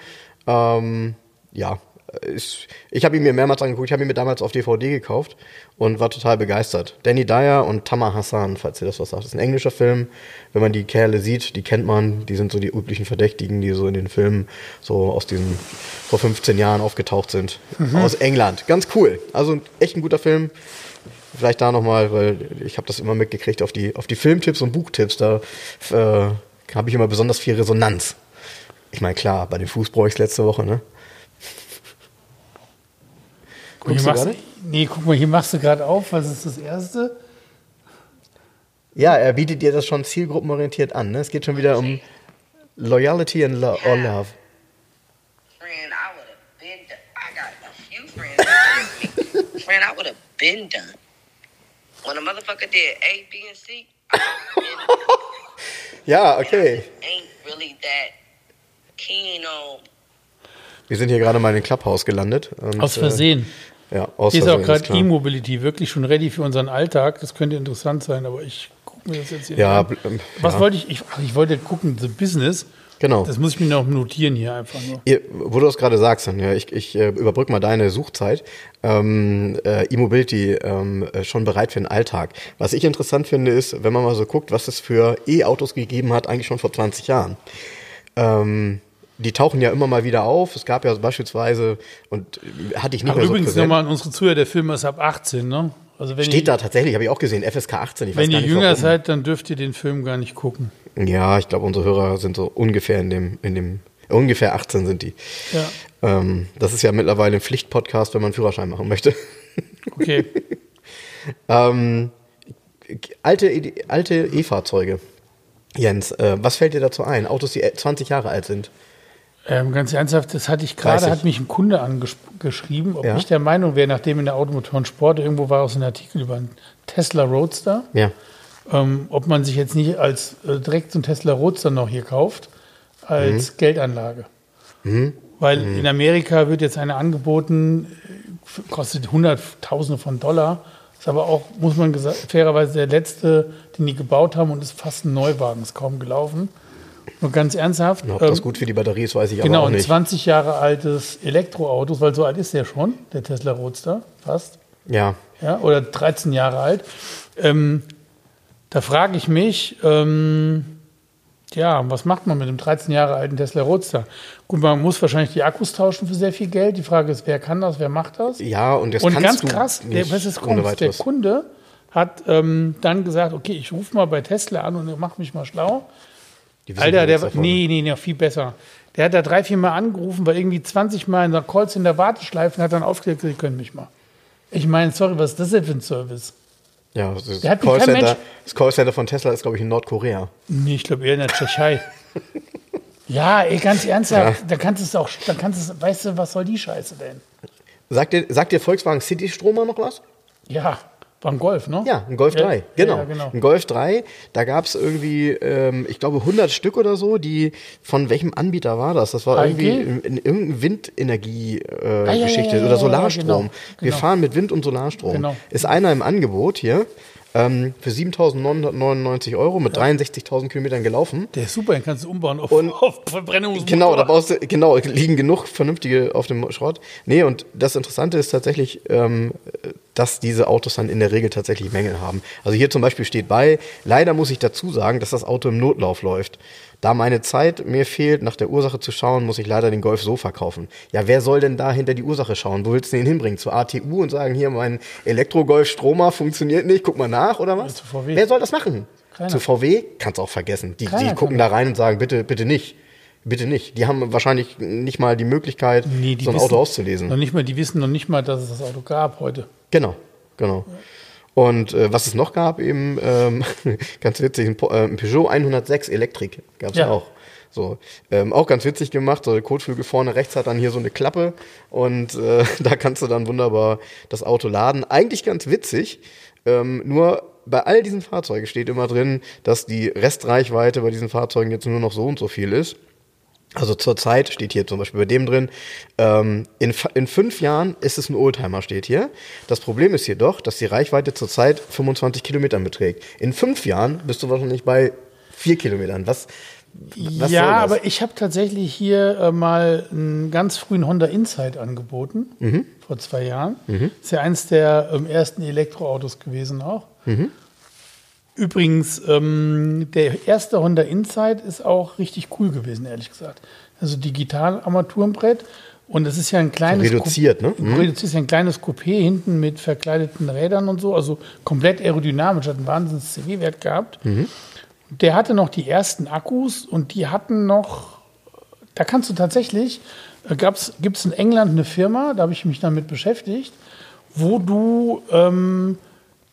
Ähm, ja, ist, ich habe ihn mir mehrmals angeguckt. Ich habe ihn mir damals auf DVD gekauft und war total begeistert. Danny Dyer und Tamar Hassan, falls ihr das was sagt. Das ist ein englischer Film. Wenn man die Kerle sieht, die kennt man. Die sind so die üblichen Verdächtigen, die so in den Filmen so aus diesen vor 15 Jahren aufgetaucht sind. Aus England. Ganz cool. Also echt ein guter Film. Vielleicht da nochmal, weil ich habe das immer mitgekriegt auf die, auf die Filmtipps und Buchtipps. Da äh, habe ich immer besonders viel Resonanz. Ich meine, klar, bei den Fußbräuchs letzte Woche, ne? Guck, hier machst, nee, guck mal, hier machst du gerade auf. Was ist das Erste? Ja, er bietet dir das schon zielgruppenorientiert an. Ne? Es geht schon wieder um Loyalty and lo or Love. friend, I would have been done. I got a few friends. friend, I would have been done. When a motherfucker did A, B, and C, I would've been done. Ja, okay. ain't really that keen on Wir sind hier gerade mal in den Clubhouse gelandet. Und, Aus Versehen. Äh, ja, aus Hier ist Versehen. auch gerade. E-Mobility wirklich schon ready für unseren Alltag. Das könnte interessant sein, aber ich gucke mir das jetzt hier Ja, an. ähm, Was ja. wollte ich? ich? Ach, ich wollte gucken, The Business. Genau. Das muss ich mir noch notieren hier einfach nur. Ihr, wo du das gerade sagst, dann, ja, ich, ich äh, überbrück mal deine Suchzeit. Ähm, äh, E-Mobility ähm, äh, schon bereit für den Alltag. Was ich interessant finde, ist, wenn man mal so guckt, was es für E-Autos gegeben hat, eigentlich schon vor 20 Jahren. Ähm, die tauchen ja immer mal wieder auf. Es gab ja beispielsweise, und äh, hatte ich nicht Aber mehr so übrigens präsent. nochmal an unsere Zuhörer, der Film ist ab 18, ne? Also Steht ihr, da tatsächlich, habe ich auch gesehen, FSK 18. Ich weiß wenn ihr jünger warum. seid, dann dürft ihr den Film gar nicht gucken. Ja, ich glaube, unsere Hörer sind so ungefähr in dem, in dem, ungefähr 18 sind die. Ja, Ähm, das ist ja mittlerweile ein Pflichtpodcast, wenn man einen Führerschein machen möchte. okay. ähm, alte alte E-Fahrzeuge. Jens, äh, was fällt dir dazu ein? Autos, die 20 Jahre alt sind. Ähm, ganz ernsthaft, das hatte ich gerade, 30. hat mich ein Kunde angeschrieben, ob Ja. ich der Meinung wäre, nachdem in der Automotoren Sport irgendwo war aus ein Artikel über einen Tesla Roadster, Ja. ähm, ob man sich jetzt nicht als äh, direkt so einen Tesla Roadster noch hier kauft, Mhm. als Geldanlage. Weil in Amerika wird jetzt eine angeboten, äh, kostet Hunderttausende von Dollar, ist aber auch, muss man fairerweise, der letzte, den die gebaut haben und ist fast ein Neuwagen, ist kaum gelaufen. Nur ganz ernsthaft. Ob das ähm, gut für die Batterie ist, weiß ich Genau, aber auch ein nicht. 20 Jahre altes Elektroautos, weil so alt ist der schon, der Tesla Roadster, fast. Ja. Ja, oder 13 Jahre alt. Ähm, da frage ich mich, ähm, ja, was macht man mit dem 13 Jahre alten Tesla Roadster? Gut, man muss wahrscheinlich die Akkus tauschen für sehr viel Geld. Die Frage ist, wer kann das, wer macht das? Ja, und das Und kannst ganz du krass, der, nicht was ist kommt, der. Kunde hat ähm, dann gesagt, okay, ich rufe mal bei Tesla an und mach mich mal schlau. Alter, ja der war, nee, nee, nee, viel besser. Der hat da drei, vier Mal angerufen, war irgendwie 20 Mal in der Callcenter Warteschleife und hat dann aufgelegt, Sie können mich mal. Ich meine, sorry, was ist das denn für ein Service? Ja, das, ist Der hat Callcenter, das Callcenter von Tesla ist, glaube ich, in Nordkorea. Nee, ich glaube eher in der Tschechei. ja, ey, ganz ernsthaft, da kannst du es auch, da kannst du es, weißt du, was soll die Scheiße denn? Sagt dir, sagt dir Volkswagen City Stromer noch was? Ja, war ein Golf, ne? Ja, ein Golf Ja, 3, ja, genau. ja, genau. Ein Golf 3, da gab es irgendwie, ähm, ich glaube, 100 Stück oder so, die, von welchem Anbieter war das? Das war AEG? irgendwie in, in irgendeine Windenergie-Geschichte äh, Ah, ja, ja, ja, oder ja, Solarstrom. genau, Wir genau. fahren mit Wind- und Solarstrom. Genau. Ist einer im Angebot hier ähm, für 7.999 Euro mit 63.000 Kilometern gelaufen. Der ist super, den kannst du umbauen auf, Und- auf Verbrennungsmotor. Genau, da baust du, genau, liegen genug vernünftige auf dem Schrott. Nee, und das Interessante ist tatsächlich, ähm, dass diese Autos dann in der Regel tatsächlich Mängel haben. Also hier zum Beispiel steht bei, leider muss ich dazu sagen, dass das Auto im Notlauf läuft. Da meine Zeit mir fehlt, nach der Ursache zu schauen, muss ich leider den Golf so verkaufen. Ja, wer soll denn da hinter die Ursache schauen? Wo willst du den hinbringen? Zur ATU und sagen, hier, mein Elektro-Golf Stromer funktioniert nicht, guck mal nach, oder was? VW. Wer soll das machen? Keiner. Zu VW kannst du auch vergessen. Die, Keiner die gucken da rein und sagen, bitte, bitte nicht. Bitte nicht. Die haben wahrscheinlich nicht mal die Möglichkeit, Nee, die so ein wissen Auto auszulesen. Noch nicht mal, die wissen noch nicht mal, dass es das Auto gab heute. Genau, genau. Und äh, was es noch gab, eben ähm, ganz witzig, ein, äh, ein Peugeot 106 Elektrik gab es Ja. auch. So, ähm, auch ganz witzig gemacht. So der Kotflügel vorne rechts hat dann hier so eine Klappe und äh, da kannst du dann wunderbar das Auto laden. Eigentlich ganz witzig. Ähm, nur bei all diesen Fahrzeugen steht immer drin, dass die Restreichweite bei diesen Fahrzeugen jetzt nur noch so und so viel ist. Also zurzeit steht hier zum Beispiel bei dem drin, ähm, in, in fünf Jahren ist es ein Oldtimer, steht hier. Das Problem ist jedoch, dass die Reichweite zurzeit 25 Kilometern beträgt. In fünf Jahren bist du wahrscheinlich bei vier Kilometern. Was, was ja, aber ich habe tatsächlich hier äh, mal einen ganz frühen Honda Insight angeboten, Mhm. vor zwei Jahren. Ist ja eins der ähm, ersten Elektroautos gewesen auch. Mhm. Übrigens, ähm, der erste Honda Insight ist auch richtig cool gewesen, ehrlich gesagt. Also digital Armaturenbrett und es ist ja ein kleines reduziert, ne? Mhm. Reduziert ist ja ein kleines Coupé hinten mit verkleideten Rädern und so, also komplett aerodynamisch, hat einen wahnsinns CW-Wert gehabt. Der hatte noch die ersten Akkus und die hatten noch, da kannst du tatsächlich, äh, gibt es in England eine Firma, da habe ich mich damit beschäftigt, wo du ähm,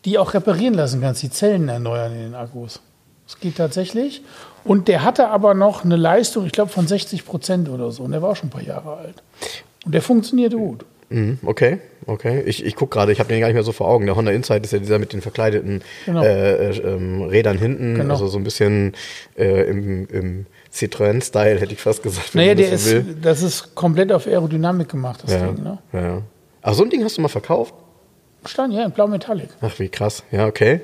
die auch reparieren lassen kannst, die Zellen erneuern in den Akkus. Das geht tatsächlich. Und der hatte aber noch eine Leistung, ich glaube, von 60 Prozent oder so. Und der war auch schon ein paar Jahre alt. Und der funktionierte gut. Mhm, okay, okay. Ich, ich gucke gerade, ich habe den gar nicht mehr so vor Augen. Der Honda Insight ist ja dieser mit den verkleideten Genau. äh, äh, ähm, Rädern hinten. Genau. Also so ein bisschen äh, im, im Citroën-Style, hätte ich fast gesagt. Naja, der das ist, so will. das ist komplett auf Aerodynamik gemacht, das Ja, Ding. Ne? ja. Ach, so ein Ding hast du mal verkauft? Stein, ja, in Blau Metallic. Ach, wie krass. Ja, okay.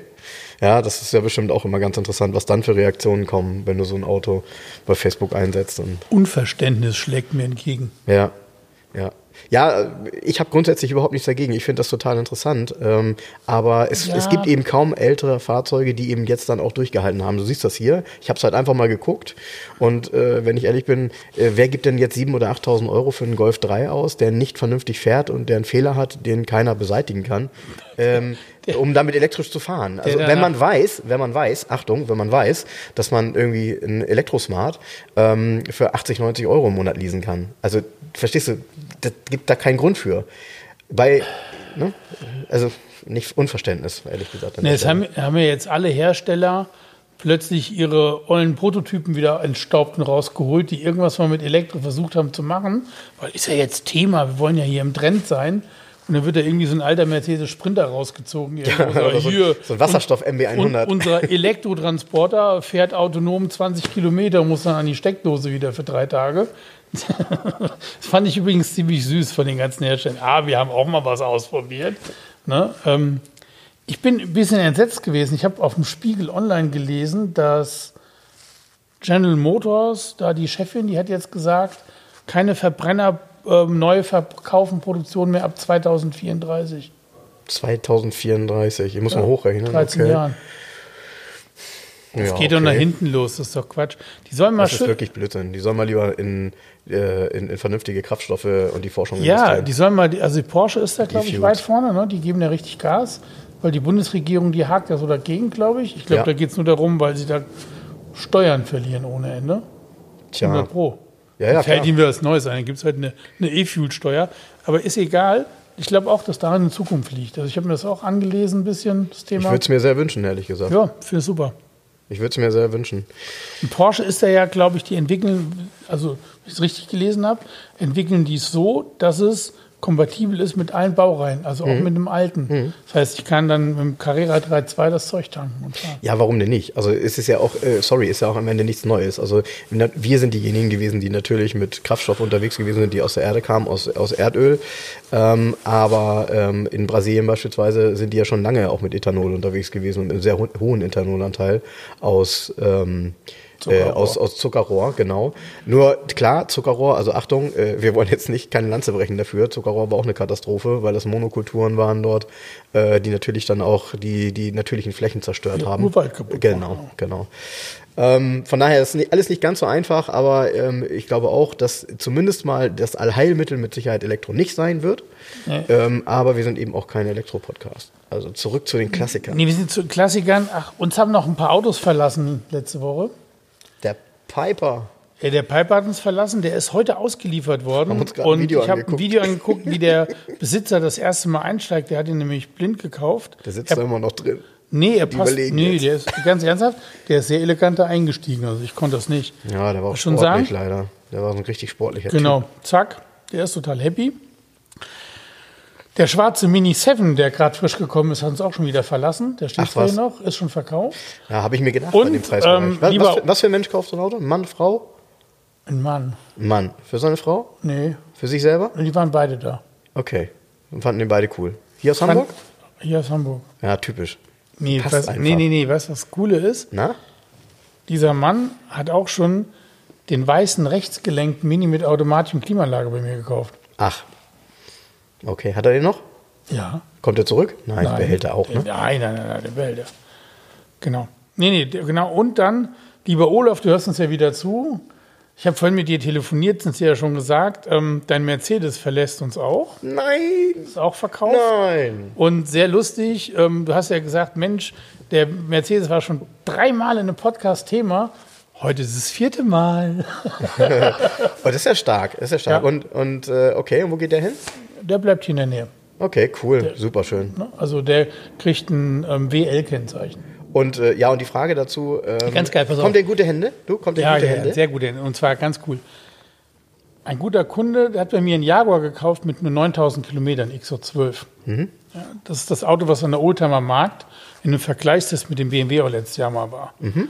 Ja, das ist ja bestimmt auch immer ganz interessant, was dann für Reaktionen kommen, wenn du so ein Auto bei Facebook einsetzt. Und, Unverständnis schlägt mir entgegen. ja, ja. Ja, ich habe grundsätzlich überhaupt nichts dagegen. Ich finde das total interessant. Ähm, aber es, Ja. es gibt eben kaum ältere Fahrzeuge, die eben jetzt dann auch durchgehalten haben. Du siehst das hier. Ich habe es halt einfach mal geguckt. Und äh, wenn ich ehrlich bin, äh, wer gibt denn jetzt 7.000 oder 8.000 Euro für einen Golf 3 aus, der nicht vernünftig fährt und der einen Fehler hat, den keiner beseitigen kann, ähm, um damit elektrisch zu fahren? Also wenn man weiß, wenn man weiß, Achtung, wenn man weiß, dass man irgendwie ein Elektrosmart ähm, für 80, 90 Euro im Monat leasen kann. Also, verstehst du, das gibt da keinen Grund für. Bei, ne? also nicht Unverständnis, ehrlich gesagt. Ne, es Stelle. haben, haben ja jetzt alle Hersteller plötzlich ihre ollen Prototypen wieder entstaubt und rausgeholt, die irgendwas mal mit Elektro versucht haben zu machen. Weil ist ja jetzt Thema, wir wollen ja hier im Trend sein. Und dann wird da irgendwie so ein alter Mercedes Sprinter rausgezogen. So, oder so- hier. so ein Wasserstoff Und, MB100. unser Elektrotransporter fährt autonom 20 Kilometer und muss dann an die Steckdose wieder für drei Tage. Das fand ich übrigens ziemlich süß von den ganzen Herstellern. Ah, wir haben auch mal was ausprobiert. Ne? Ähm, ich bin ein bisschen entsetzt gewesen. Ich habe auf dem Spiegel online gelesen, dass General Motors, da die Chefin, die hat jetzt gesagt, keine Verbrenner ähm, neu verkaufen, Produktion mehr ab 2034. 2034, ich muss mal hochrechnen. 13 okay. Jahren. Das Ja, geht doch nach okay. hinten los, das ist doch Quatsch. Die sollen mal Das ist wirklich Blödsinn. Die sollen mal lieber in, äh, in, in vernünftige Kraftstoffe und die Forschung Ja, investieren. die sollen mal, also die Porsche ist da, glaube ich, weit vorne, ne? die geben ja richtig Gas, weil die Bundesregierung, die hakt ja so dagegen, glaube ich. Ich glaube, Ja. da geht es nur darum, weil sie da Steuern verlieren ohne Ende. Tja. 100 Pro. Ja, ja, fällt ihnen wieder was Neues ein. Dann gibt es halt eine, E-Fuel-Steuer. Aber ist egal. Ich glaube auch, dass daran in Zukunft liegt. Also ich habe mir das auch angelesen, ein bisschen, das Ich Thema. würde es mir sehr wünschen, ehrlich gesagt. ja, finde ich super. Ich würde es mir sehr wünschen. Und Porsche ist da ja, glaube ich, die entwickeln, also wenn ich es richtig gelesen habe, entwickeln die es so, dass es kompatibel ist mit allen Baureihen, also auch Mhm. mit dem alten. Das heißt, ich kann dann mit dem Carrera 3.2 das Zeug tanken und fahren. Ja, warum denn nicht? Also es ist ja auch, äh, sorry, ist ja auch am Ende nichts Neues. Also wir sind diejenigen gewesen, die natürlich mit Kraftstoff unterwegs gewesen sind, die aus der Erde kamen, aus, aus Erdöl. Ähm, aber ähm, in Brasilien beispielsweise sind die ja schon lange auch mit Ethanol unterwegs gewesen und einem sehr ho hohen Ethanolanteil aus ähm, äh, Zuckerrohr. aus, aus Zuckerrohr, genau. Nur klar, Zuckerrohr, also Achtung, äh, wir wollen jetzt nicht keine Lanze brechen dafür. Zuckerrohr war auch eine Katastrophe, weil das Monokulturen waren dort, äh, die natürlich dann auch die, die natürlichen Flächen zerstört Ja, haben. Urwald kaputt Genau, genau. Ähm, von daher ist nicht, alles nicht ganz so einfach, aber ähm, ich glaube auch, dass zumindest mal das Allheilmittel mit Sicherheit Elektro nicht sein wird. Nee. Ähm, aber wir sind eben auch kein Elektro-Podcast. Also zurück zu den Klassikern. Nee, wir sind zu den Klassikern. Ach, uns haben noch ein paar Autos verlassen letzte Woche. Piper. Ja, der Piper hat uns verlassen, der ist heute ausgeliefert worden. Und ich habe ein. Video angeguckt, wie der Besitzer das erste Mal einsteigt. Der hat ihn nämlich blind gekauft. Der sitzt er, da immer noch drin. Nee, er passt. Nee, jetzt. der ist ganz ernsthaft, der ist sehr elegant da eingestiegen. Also ich konnte das nicht. Ja, der war auch Schon sportlich sagen? leider. Der war so ein richtig sportlicher Genau, zack, der ist total happy. Der schwarze Mini 7, der gerade frisch gekommen ist, hat uns auch schon wieder verlassen. Der steht hier noch, ist schon verkauft. Ja, habe ich mir gedacht Und, bei dem Preisbereich. ähm, was, lieber- was, für, was für ein Mensch kauft so ein Auto? Mann, Frau? Ein Mann. Mann. Für seine Frau? Nee, Für sich selber? die waren beide da. Okay. Und fanden den beide cool. Hier aus Hamburg? Hier aus Hamburg. Ja, typisch. Nee, Passt was, einfach. nee, nee, nee, weißt du, was das Coole ist? Na? Dieser Mann hat auch schon den weißen rechtsgelenkten Mini mit automatischem Klimaanlage bei mir gekauft. Ach. Okay. Hat er den noch? Ja. Kommt er zurück? Nein, behält er auch, ne? Nein, nein, nein, nein, der behält er. Genau. Nee, nee, genau. Und dann, lieber Olaf, du hörst uns ja wieder zu. Ich habe vorhin mit dir telefoniert, sind sie ja schon gesagt. Ähm, dein Mercedes verlässt uns auch. Nein! Ist auch verkauft. Nein! Und sehr lustig, ähm, du hast ja gesagt, Mensch, der Mercedes war schon dreimal in einem Podcast-Thema. Heute ist es das vierte Mal. Oh, das ist ja stark. Das ist ja stark. Ja. Und, und äh, okay, und wo geht der hin? Der bleibt hier in der Nähe. Okay, cool. Super schön. Ne? Also der kriegt ein ähm, WL-Kennzeichen. Und äh, ja, und die Frage dazu. Ähm, Ganz geil, pass auf. Kommt der in gute Hände? Du, kommt der in Ja, gute ja, Hände? sehr gut. Und zwar ganz cool. Ein guter Kunde, der hat bei mir einen Jaguar gekauft mit nur 9000 Kilometern, XO12. Mhm. Ja, das ist das Auto, was an der Oldtimer Markt in einem Vergleichstest mit dem BMW auch letztes Jahr mal war. Mhm.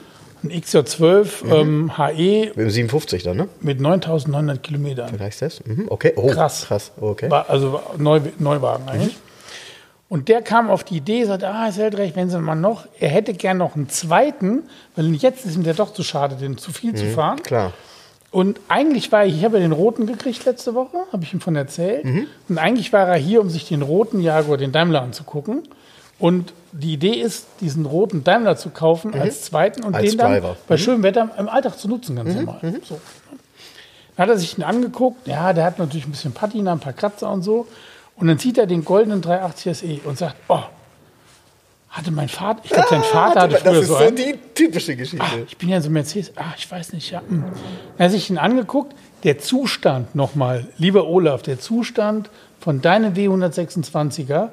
Ein XO12 ähm, HE Mit dem 57 dann, ne? mit 9900 Kilometern. Vergleichstest? Mhm. Okay. Oh, Krass. Krass. Okay. War, also Neu, Neuwagen eigentlich. Und der kam auf die Idee, sagte, ah, ist hält recht, wenn sie mal noch, er hätte gern noch einen zweiten, weil jetzt ist ihm der doch zu schade, den zu viel zu fahren. Klar. Und eigentlich war er, ich habe ja den roten gekriegt letzte Woche, habe ich ihm von erzählt. Mhm. Und eigentlich war er hier, um sich den roten Jaguar, den Daimler anzugucken. Und die Idee ist, diesen roten Daimler zu kaufen als zweiten und Mhm. Als den dann Driver. Mhm. bei schönem Wetter im Alltag zu nutzen, ganz normal. So. Dann hat er sich den angeguckt. Ja, der hat natürlich ein bisschen Patina, ein paar Kratzer und so. Und dann zieht er den goldenen 380 SE und sagt, oh, hatte mein Vater, ich glaube, sein Vater hatte das früher ist so so einen. die typische Geschichte. Ah, ich bin ja so Mercedes. Ah, ich weiß nicht. Ja. hm. Dann hat sich ihn angeguckt. Der Zustand nochmal, lieber Olaf, der Zustand von deinem W126er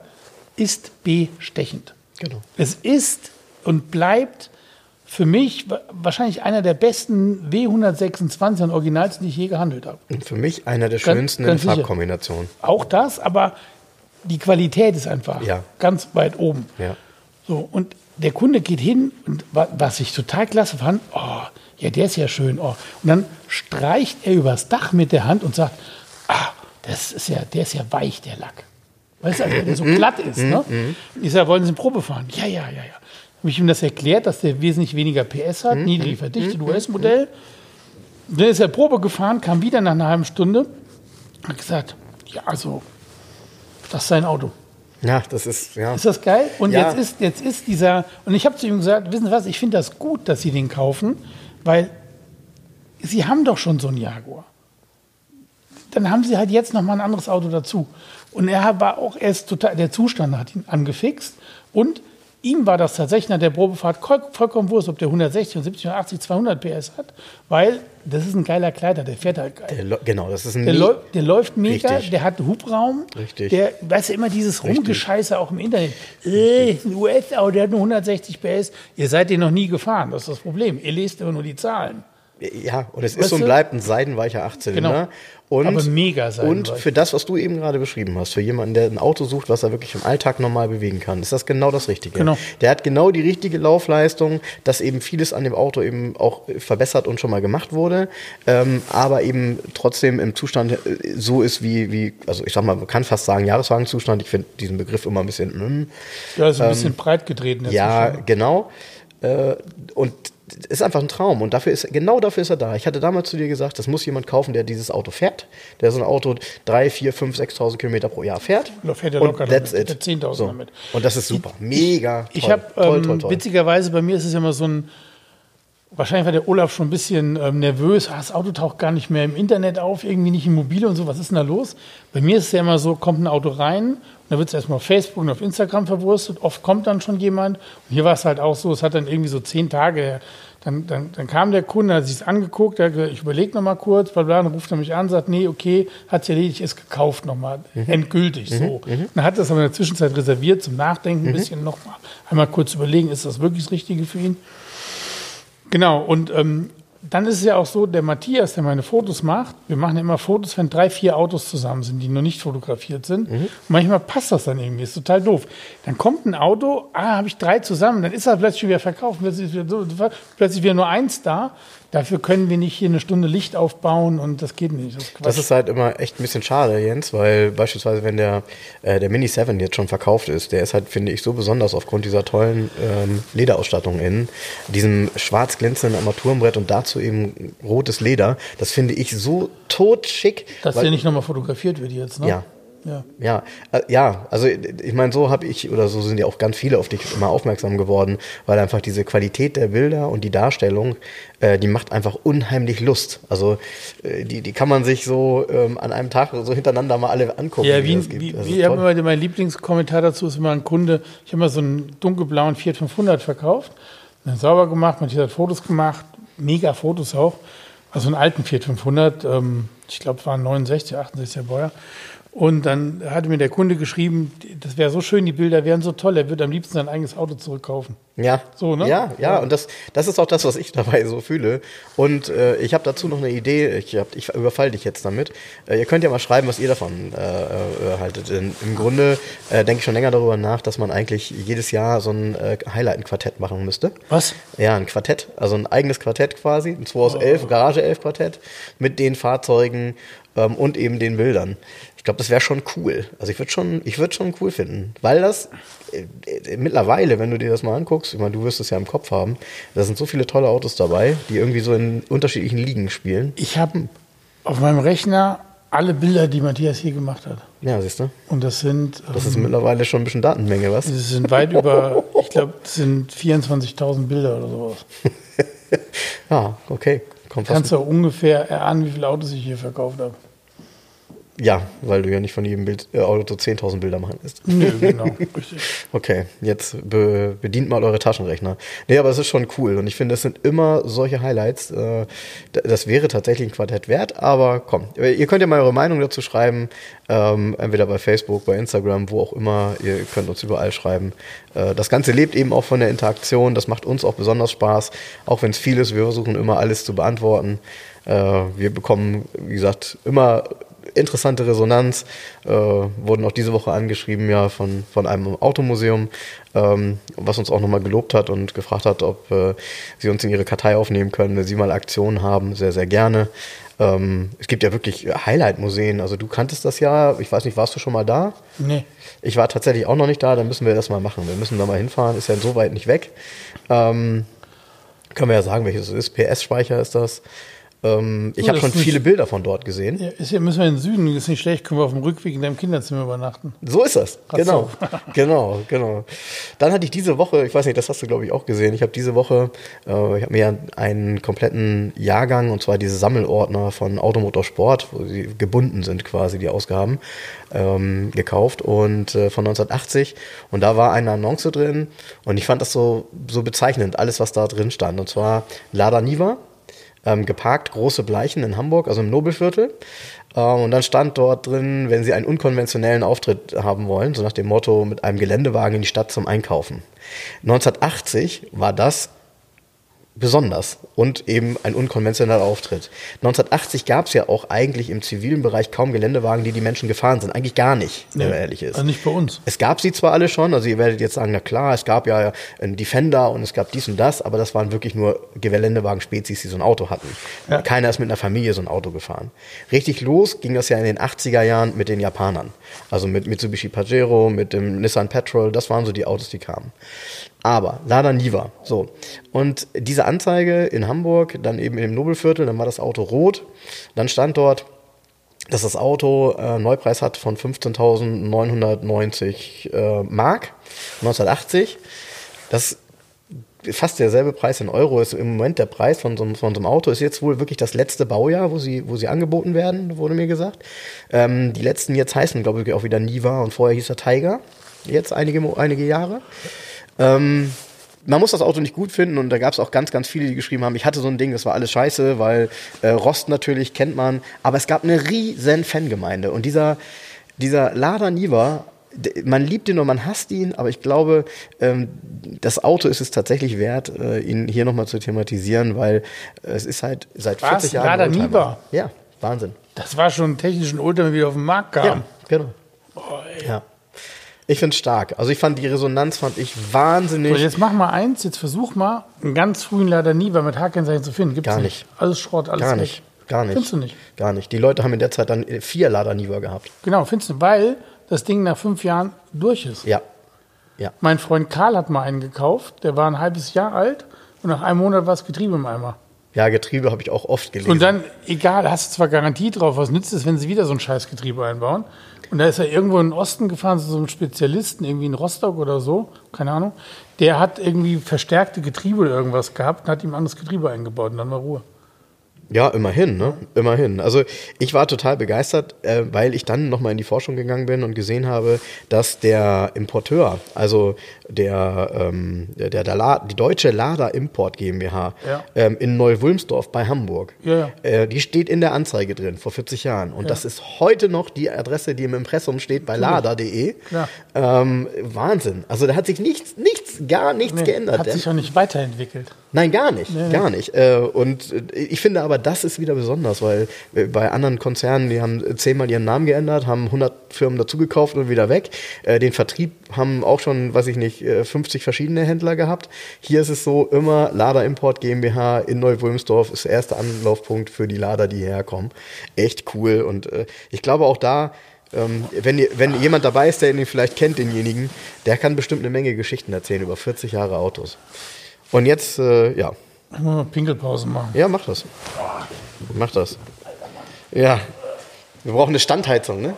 ist bestechend. Genau. Es ist und bleibt für mich wa- wahrscheinlich einer der besten W126 und originalsten, die ich je gehandelt habe. Und für mich einer der Ganz- schönsten ganz in sicher. Farbkombinationen. Auch das, aber die Qualität ist einfach Ja. ganz weit oben. Ja. So, und der Kunde geht hin und wa- was ich total klasse fand, oh, ja, der ist ja schön. Oh. Und dann streicht er übers Dach mit der Hand und sagt, ah, das ist ja, der ist ja weich, der Lack. Weißt du, also, der so glatt ist. Ne? Ich sage, wollen Sie eine Probe fahren? Ja, ja, ja, ja. Habe ich ihm das erklärt, dass der wesentlich weniger PS hat, niedrig verdichtet, US-Modell. Dann ist er Probe gefahren, kam wieder nach einer halben Stunde, hat gesagt, ja, also, das ist sein Auto. Ja, das ist, ja. Ist das geil? Und Ja. jetzt, ist, jetzt ist dieser, und ich habe zu ihm gesagt, wissen Sie was, ich finde das gut, dass Sie den kaufen, weil Sie haben doch schon so einen Jaguar. Dann haben Sie halt jetzt noch mal ein anderes Auto dazu. Und er war auch erst total, der Zustand hat ihn angefixt und ihm war das tatsächlich nach der Probefahrt voll- vollkommen wurscht, ob der 160 und 70 und 80, 200 PS hat, weil das ist ein geiler Kleider, der fährt halt geil. Der, genau, das ist ein. Der, läu der läuft mega, Richtig. der hat Hubraum. Richtig. Der, weißt du, immer dieses Rumgescheiße auch im Internet. Äh, ein US-Auto, der hat nur 160 PS. Ihr seid den noch nie gefahren, das ist das Problem. Ihr lest immer nur die Zahlen. Ja, und es Weißt ist und bleibt ein seidenweicher Achtzylinder. Genau. Und, Aber mega Und seidenweich. für das, was du eben gerade beschrieben hast, für jemanden, der ein Auto sucht, was er wirklich im Alltag normal bewegen kann, ist das genau das Richtige. Genau. Der hat genau die richtige Laufleistung, dass eben vieles an dem Auto eben auch verbessert und schon mal gemacht wurde, ähm, aber eben trotzdem im Zustand äh, so ist wie, wie, also ich sag mal, man kann fast sagen Jahreswagenzustand. Ich finde diesen Begriff immer ein bisschen, mm, Ja, ist ein bisschen breit getreten. ja, schon. genau. Äh, und ist einfach ein Traum. Und dafür ist, genau dafür ist er da. Ich hatte damals zu dir gesagt, das muss jemand kaufen, der dieses Auto fährt. Der so ein Auto 3, 4, 5, 6.000 Kilometer pro Jahr fährt. Da fährt er und locker that's damit. it. Der 10.000 so. damit. Und das ist super. Mega. Ich toll. habe ähm, witzigerweise bei mir ist es ja immer so ein wahrscheinlich war der Olaf schon ein bisschen ähm, nervös. Ah, das Auto taucht gar nicht mehr im Internet auf, irgendwie nicht im Mobile und so. Was ist denn da los? Bei mir ist es ja immer so, kommt ein Auto rein, und dann wird es erstmal auf Facebook und auf Instagram verwurstet. Oft kommt dann schon jemand. Und hier war es halt auch so, es hat dann irgendwie so zehn Tage her. Dann, dann, dann kam der Kunde, hat sich es angeguckt, hat gesagt, ich überlege noch mal kurz, bla bla, dann ruft er mich an, sagt, nee, okay, hat sich erledigt, ist gekauft nochmal, endgültig, so. Dann hat er es aber in der Zwischenzeit reserviert, zum Nachdenken ein bisschen nochmal, einmal kurz überlegen, ist das wirklich das Richtige für ihn? Genau, und ähm, dann ist es ja auch so, der Matthias, der meine Fotos macht, wir machen ja immer Fotos, wenn drei, vier Autos zusammen sind, die noch nicht fotografiert sind. Und manchmal passt das dann irgendwie, ist total doof. Dann kommt ein Auto, ah, habe ich drei zusammen, dann ist er plötzlich wieder verkauft, plötzlich ist wieder, so, plötzlich wieder nur eins da. Dafür können wir nicht hier eine Stunde Licht aufbauen und das geht nicht. Das ist. Das ist halt immer echt ein bisschen schade, Jens, weil beispielsweise, wenn der, äh, der Mini 7 jetzt schon verkauft ist, der ist halt, finde ich, so besonders aufgrund dieser tollen ähm, Lederausstattung innen, diesem schwarz glänzenden Armaturenbrett und dazu eben rotes Leder. Das finde ich so totschick. Dass weil- der nicht nochmal fotografiert wird jetzt, ne? Ja. Ja. Ja, äh, ja, also ich meine, so habe ich oder so sind ja auch ganz viele auf dich immer aufmerksam geworden, weil einfach diese Qualität der Bilder und die Darstellung, äh, die macht einfach unheimlich Lust. Also äh, die, die kann man sich so ähm, an einem Tag so hintereinander mal alle angucken. Ja, wie, wie, wie hab toll. immer, mein Lieblingskommentar dazu ist immer ein Kunde, ich habe mal so einen dunkelblauen Fiat 500 verkauft, dann sauber gemacht, Matthias hat Fotos gemacht, mega Fotos auch, also einen alten Fiat 500, ähm, ich glaube es waren 69, 68er Baujahr. Und dann hatte mir der Kunde geschrieben, das wäre so schön, die Bilder wären so toll, er würde am liebsten sein eigenes Auto zurückkaufen. Ja, So, ne? ja, ja, und das, das ist auch das, was ich dabei so fühle. Und äh, ich habe dazu noch eine Idee, ich, hab, ich überfall dich jetzt damit. Äh, ihr könnt ja mal schreiben, was ihr davon äh, äh, haltet. Denn Im Grunde äh, denke ich schon länger darüber nach, dass man eigentlich jedes Jahr so ein äh, Highlight-Quartett machen müsste. Was? Ja, ein Quartett, also ein eigenes Quartett quasi, ein 2 aus 11, Garage 11 Quartett mit den Fahrzeugen ähm, und eben den Bildern. Ich glaube, das wäre schon cool. Also ich würde schon, ich würde schon cool finden, weil das äh, äh, mittlerweile, wenn du dir das mal anguckst, ich meine, du wirst es ja im Kopf haben, da sind so viele tolle Autos dabei, die irgendwie so in unterschiedlichen Ligen spielen. Ich habe auf meinem Rechner alle Bilder, die Matthias hier gemacht hat. Ja, siehst du? Und das sind, Das ist ähm, mittlerweile schon ein bisschen Datenmenge, was? das sind weit über, ich glaube, das sind 24.000 Bilder oder sowas. Ja, okay. Kommt Kannst du ungefähr erahnen, wie viele Autos ich hier verkauft habe? Ja, weil du ja nicht von jedem Bild, äh, Auto 10.000 Bilder machen lässt. Nö, genau, richtig. Okay, jetzt be bedient mal eure Taschenrechner. Nee, aber es ist schon cool und ich finde, es sind immer solche Highlights. Äh, das wäre tatsächlich ein Quartett wert, aber komm, ihr könnt ja mal eure Meinung dazu schreiben, ähm, entweder bei Facebook, bei Instagram, wo auch immer. Ihr könnt uns überall schreiben. Äh, das Ganze lebt eben auch von der Interaktion, das macht uns auch besonders Spaß, auch wenn es viel ist. Wir versuchen immer alles zu beantworten. Äh, wir bekommen, wie gesagt, immer interessante Resonanz. Äh, wurden auch diese Woche angeschrieben, ja, von, von einem Automuseum, ähm, was uns auch nochmal gelobt hat und gefragt hat, ob äh, sie uns in ihre Kartei aufnehmen können, wenn sie mal Aktionen haben. Sehr, sehr gerne. Ähm, es gibt ja wirklich Highlight-Museen. Also du kanntest das ja. Ich weiß nicht, warst du schon mal da? Nee. Ich war tatsächlich auch noch nicht da. Dann müssen wir das mal machen. Wir müssen da mal hinfahren. Ist ja so weit nicht weg. Ähm, können wir ja sagen, welches es ist. PS-Speicher ist das. Ähm, ich habe schon viele Bilder von dort gesehen. Ja, ist ja, müssen wir in den Süden, ist nicht schlecht, können wir auf dem Rückweg in deinem Kinderzimmer übernachten. So ist das. Ach Genau. so. genau, genau. Dann hatte ich diese Woche, ich weiß nicht, das hast du glaube ich auch gesehen. Ich habe diese Woche, äh, ich habe mir einen kompletten Jahrgang und zwar diese Sammelordner von Automotorsport, wo sie gebunden sind quasi die Ausgaben, ähm, gekauft und äh, von 1980 und da war eine Annonce drin und ich fand das so so bezeichnend alles was da drin stand und zwar Lada Niva ähm, geparkt, große Bleichen in Hamburg, also im Nobelviertel. Ähm, und dann stand dort drin, wenn Sie einen unkonventionellen Auftritt haben wollen, so nach dem Motto mit einem Geländewagen in die Stadt zum Einkaufen. 1980 war das besonders und eben ein unkonventioneller Auftritt. 1980 gab es ja auch eigentlich im zivilen Bereich kaum Geländewagen, die die Menschen gefahren sind. Eigentlich gar nicht, wenn man ehrlich ist. Also nicht bei uns. Es gab sie zwar alle schon, also ihr werdet jetzt sagen, na klar, es gab ja einen Defender und es gab dies und das, aber das waren wirklich nur Geländewagen-Spezies, die so ein Auto hatten. Ja. Keiner ist mit einer Familie so ein Auto gefahren. Richtig los ging das ja in den 80er Jahren mit den Japanern. Also mit Mitsubishi Pajero, mit dem Nissan Petrol, das waren so die Autos, die kamen. Aber Lada Niva, so. Und diese Anzeige in Hamburg, dann eben im Nobelviertel, dann war das Auto rot, dann stand dort, dass das Auto äh, Neupreis hat von 15.990 äh, Mark 1980. Das fast derselbe Preis in Euro ist im Moment der Preis von so, einem- von so einem Auto. Ist jetzt wohl wirklich das letzte Baujahr, wo sie, wo sie angeboten werden, wurde mir gesagt. Ähm, die letzten jetzt heißen, glaube ich, auch wieder Niva und vorher hieß er Tiger. Jetzt einige, einige Jahre. Ähm, man muss das Auto nicht gut finden und da gab es auch ganz, ganz viele, die geschrieben haben, ich hatte so ein Ding, das war alles scheiße, weil äh, Rost natürlich kennt man, aber es gab eine riesen Fangemeinde und dieser, dieser Lada Niva, man liebt ihn und man hasst ihn, aber ich glaube, ähm, das Auto ist es tatsächlich wert, äh, ihn hier nochmal zu thematisieren, weil es ist halt seit Was? 40 Jahren. Lada. Niva? Ja, Wahnsinn. Das war schon technisch ein Oldtimer, wie er auf den Markt kam. Ja, genau. ja. Ich finde es stark. Also ich fand die Resonanz fand ich wahnsinnig. So, jetzt mach mal eins, jetzt versuch mal einen ganz frühen Lada Niva mit H-Kennzeichen zu finden. Gibt's Gar nicht. nicht. Alles Schrott, alles Gar weg. nicht. Gar nicht. Findest du nicht? Gar nicht. Die Leute haben in der Zeit dann vier Lada Niva gehabt. Genau, findest du, weil das Ding nach fünf Jahren durch ist. Ja. Ja. Mein Freund Karl hat mal einen gekauft, der war ein halbes Jahr alt und nach einem Monat war das Getriebe im Eimer. Ja, Getriebe habe ich auch oft gelesen. Und dann, egal, hast du zwar Garantie drauf, was nützt es, wenn sie wieder so ein scheiß Getriebe einbauen? Und da ist er irgendwo in den Osten gefahren, so einem Spezialisten, irgendwie in Rostock oder so, keine Ahnung. Der hat irgendwie verstärkte Getriebe oder irgendwas gehabt und hat ihm ein anderes Getriebe eingebaut und dann war Ruhe. Ja, immerhin, ne? Immerhin. Also ich war total begeistert, äh, weil ich dann nochmal in die Forschung gegangen bin und gesehen habe, dass der Importeur, also der, ähm, der, der, La die deutsche Lada Import GmbH Ja. ähm, in Neu-Wulmsdorf bei Hamburg, Ja, ja. Äh, die steht in der Anzeige drin vor 40 Jahren. Und das ist heute noch die Adresse, die im Impressum steht bei lada.de. Ähm, Wahnsinn. Also da hat sich nichts, nichts, gar nichts Nee, geändert. Hat sich auch nicht weiterentwickelt. Nein, gar nicht, gar nicht. Äh, und äh, ich finde aber, das ist wieder besonders, weil äh, bei anderen Konzernen, die haben zehnmal ihren Namen geändert, haben 100 Firmen dazugekauft und wieder weg. Den Vertrieb haben auch schon, weiß ich nicht, äh, 50 verschiedene Händler gehabt. Hier ist es so, immer Lada Import GmbH in Neu-Wulmsdorf ist der erste Anlaufpunkt für die Lader, die hierher kommen. Echt cool und ich glaube auch da, ähm, wenn, wenn jemand dabei ist, der ihn vielleicht kennt, denjenigen, der kann bestimmt eine Menge Geschichten erzählen über 40 Jahre Autos. Und jetzt, äh, ja, Ich muss mal Pinkelpause machen. ja, mach das. Mach das. Ja, wir brauchen eine Standheizung, ne?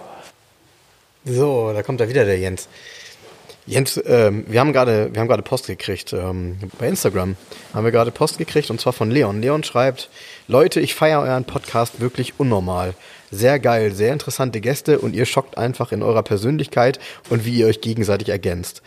So, da kommt da wieder der Jens. Jens, ähm, wir haben gerade, wir haben gerade Post gekriegt ähm, bei Instagram. Haben wir gerade Post gekriegt und zwar von Leon. Leon schreibt: Leute, ich feiere euren Podcast wirklich unnormal. Sehr geil, sehr interessante Gäste und ihr schockt einfach in eurer Persönlichkeit und wie ihr euch gegenseitig ergänzt.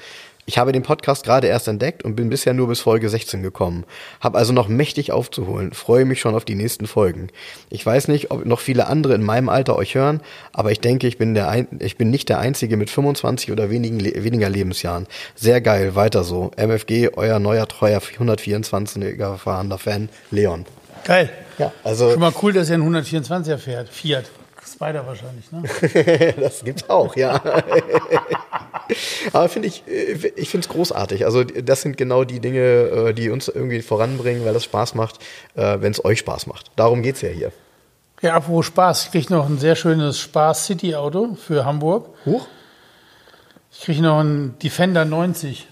Ich habe den Podcast gerade erst entdeckt und bin bisher nur bis Folge 16 gekommen. Hab also noch mächtig aufzuholen. Freue mich schon auf die nächsten Folgen. Ich weiß nicht, ob noch viele andere in meinem Alter euch hören, aber ich denke, ich bin, der ein, ich bin nicht der Einzige mit 25 oder wenigen, Le- weniger Lebensjahren. Sehr geil, weiter so. MFG, euer neuer treuer 124er fahrender Fan, Leon. Geil. Ja, also Schon mal cool, dass er einen 124er fährt. Fiat. Spider wahrscheinlich, ne? das gibt's auch, ja. Aber finde ich, äh, ich finde es großartig. Also das sind genau die Dinge, äh, die uns irgendwie voranbringen, weil es Spaß macht, wenn es euch Spaß macht. Darum geht's ja hier. Ja, apropos Spaß. Ich kriege noch ein sehr schönes Spaß-City-Auto für Hamburg. Huch. Ich kriege noch einen Defender 90.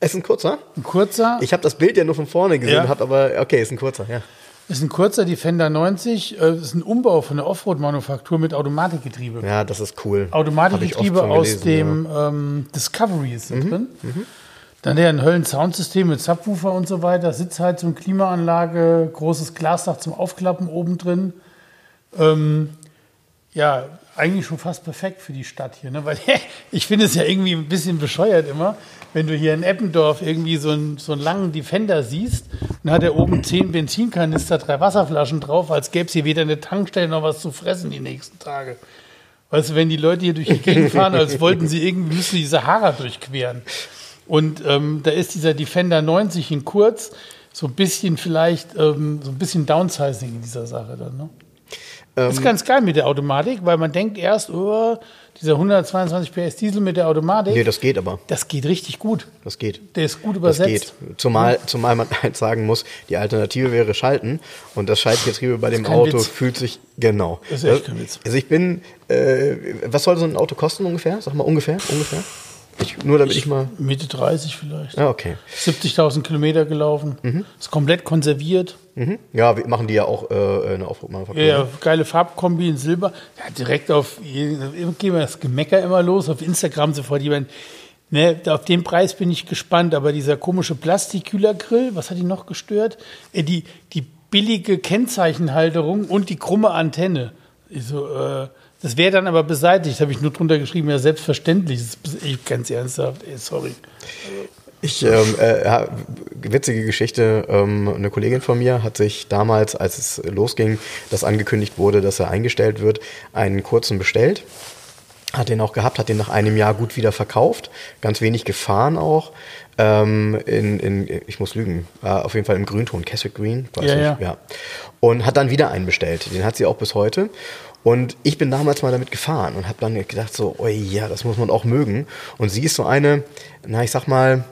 Es ist ein kurzer. Ein kurzer. Ich habe das Bild ja nur von vorne gesehen, Ja. hab aber okay, ist ein kurzer, ja. Ist ein kurzer Defender 90. äh, Ist ein Umbau von der Offroad-Manufaktur mit Automatikgetriebe. Ja, das ist cool. Automatikgetriebe aus gelesen, dem ähm, Discovery ist da drin. Dann der ein Höllen-Soundsystem mit Subwoofer und so weiter, Sitzheizung, Klimaanlage, großes Glasdach zum Aufklappen oben drin. Ähm, ja, eigentlich schon fast perfekt für die Stadt hier. Ne? Weil ich finde es ja irgendwie ein bisschen bescheuert immer, wenn du hier in Eppendorf irgendwie so einen, so einen langen Defender siehst, dann hat er oben zehn Benzinkanister, drei Wasserflaschen drauf, als gäbe es hier weder eine Tankstelle noch was zu fressen die nächsten Tage. Weißt du, wenn die Leute hier durch die Gegend fahren, als wollten sie irgendwie, müssen die Sahara durchqueren. Und ähm, da ist dieser Defender 90 in kurz, so ein bisschen vielleicht, ähm, so ein bisschen Downsizing in dieser Sache dann. Ne? Ähm, ist ganz geil mit der Automatik, weil man denkt erst, oh, dieser 122 PS Diesel mit der Automatik, Nee, das geht aber. das geht richtig gut. Das geht. Der ist gut Das übersetzt. geht. Zumal, zumal man halt sagen muss, die Alternative wäre Schalten und das Schaltgetriebe bei dem kein Auto Witz. fühlt sich genau. Das ist echt kein Witz. Also ich bin, äh, was soll so ein Auto kosten ungefähr? Sag mal ungefähr, ungefähr. Ich, nur damit ich, mal. Mitte 30 vielleicht. Ja, okay. 70.000 Kilometer gelaufen. Ist komplett konserviert. Mhm. Ja, wir machen die ja auch äh, eine Aufdruckmanufaktur. Ja, ja, geile Farbkombi in Silber. Ja, direkt auf, gehen wir das Gemecker immer los, auf Instagram sofort jemand, Ne, auf den Preis bin ich gespannt, aber dieser komische Plastikkühlergrill, was hat ihn noch gestört? Äh, die, die billige Kennzeichenhalterung und die krumme Antenne. Ich so, äh, das wäre dann aber beseitigt, habe ich nur drunter geschrieben, ja, selbstverständlich. Echt ganz ernsthaft, ey, sorry. Ich, ähm, äh, witzige Geschichte, ähm, eine Kollegin von mir hat sich damals, als es losging, dass angekündigt wurde, dass er eingestellt wird, einen kurzen bestellt. Hat den auch gehabt, hat den nach einem Jahr gut wieder verkauft, ganz wenig gefahren auch. Ähm, in, in, ich muss lügen, äh, auf jeden Fall im Grünton, Keswick Green, weiß Ja, nicht, ja. ja. Und hat dann wieder einen bestellt. Den hat sie auch bis heute. Und ich bin damals mal damit gefahren und habe dann gedacht so, oh ja, das muss man auch mögen. Und sie ist so eine, na ich sag mal,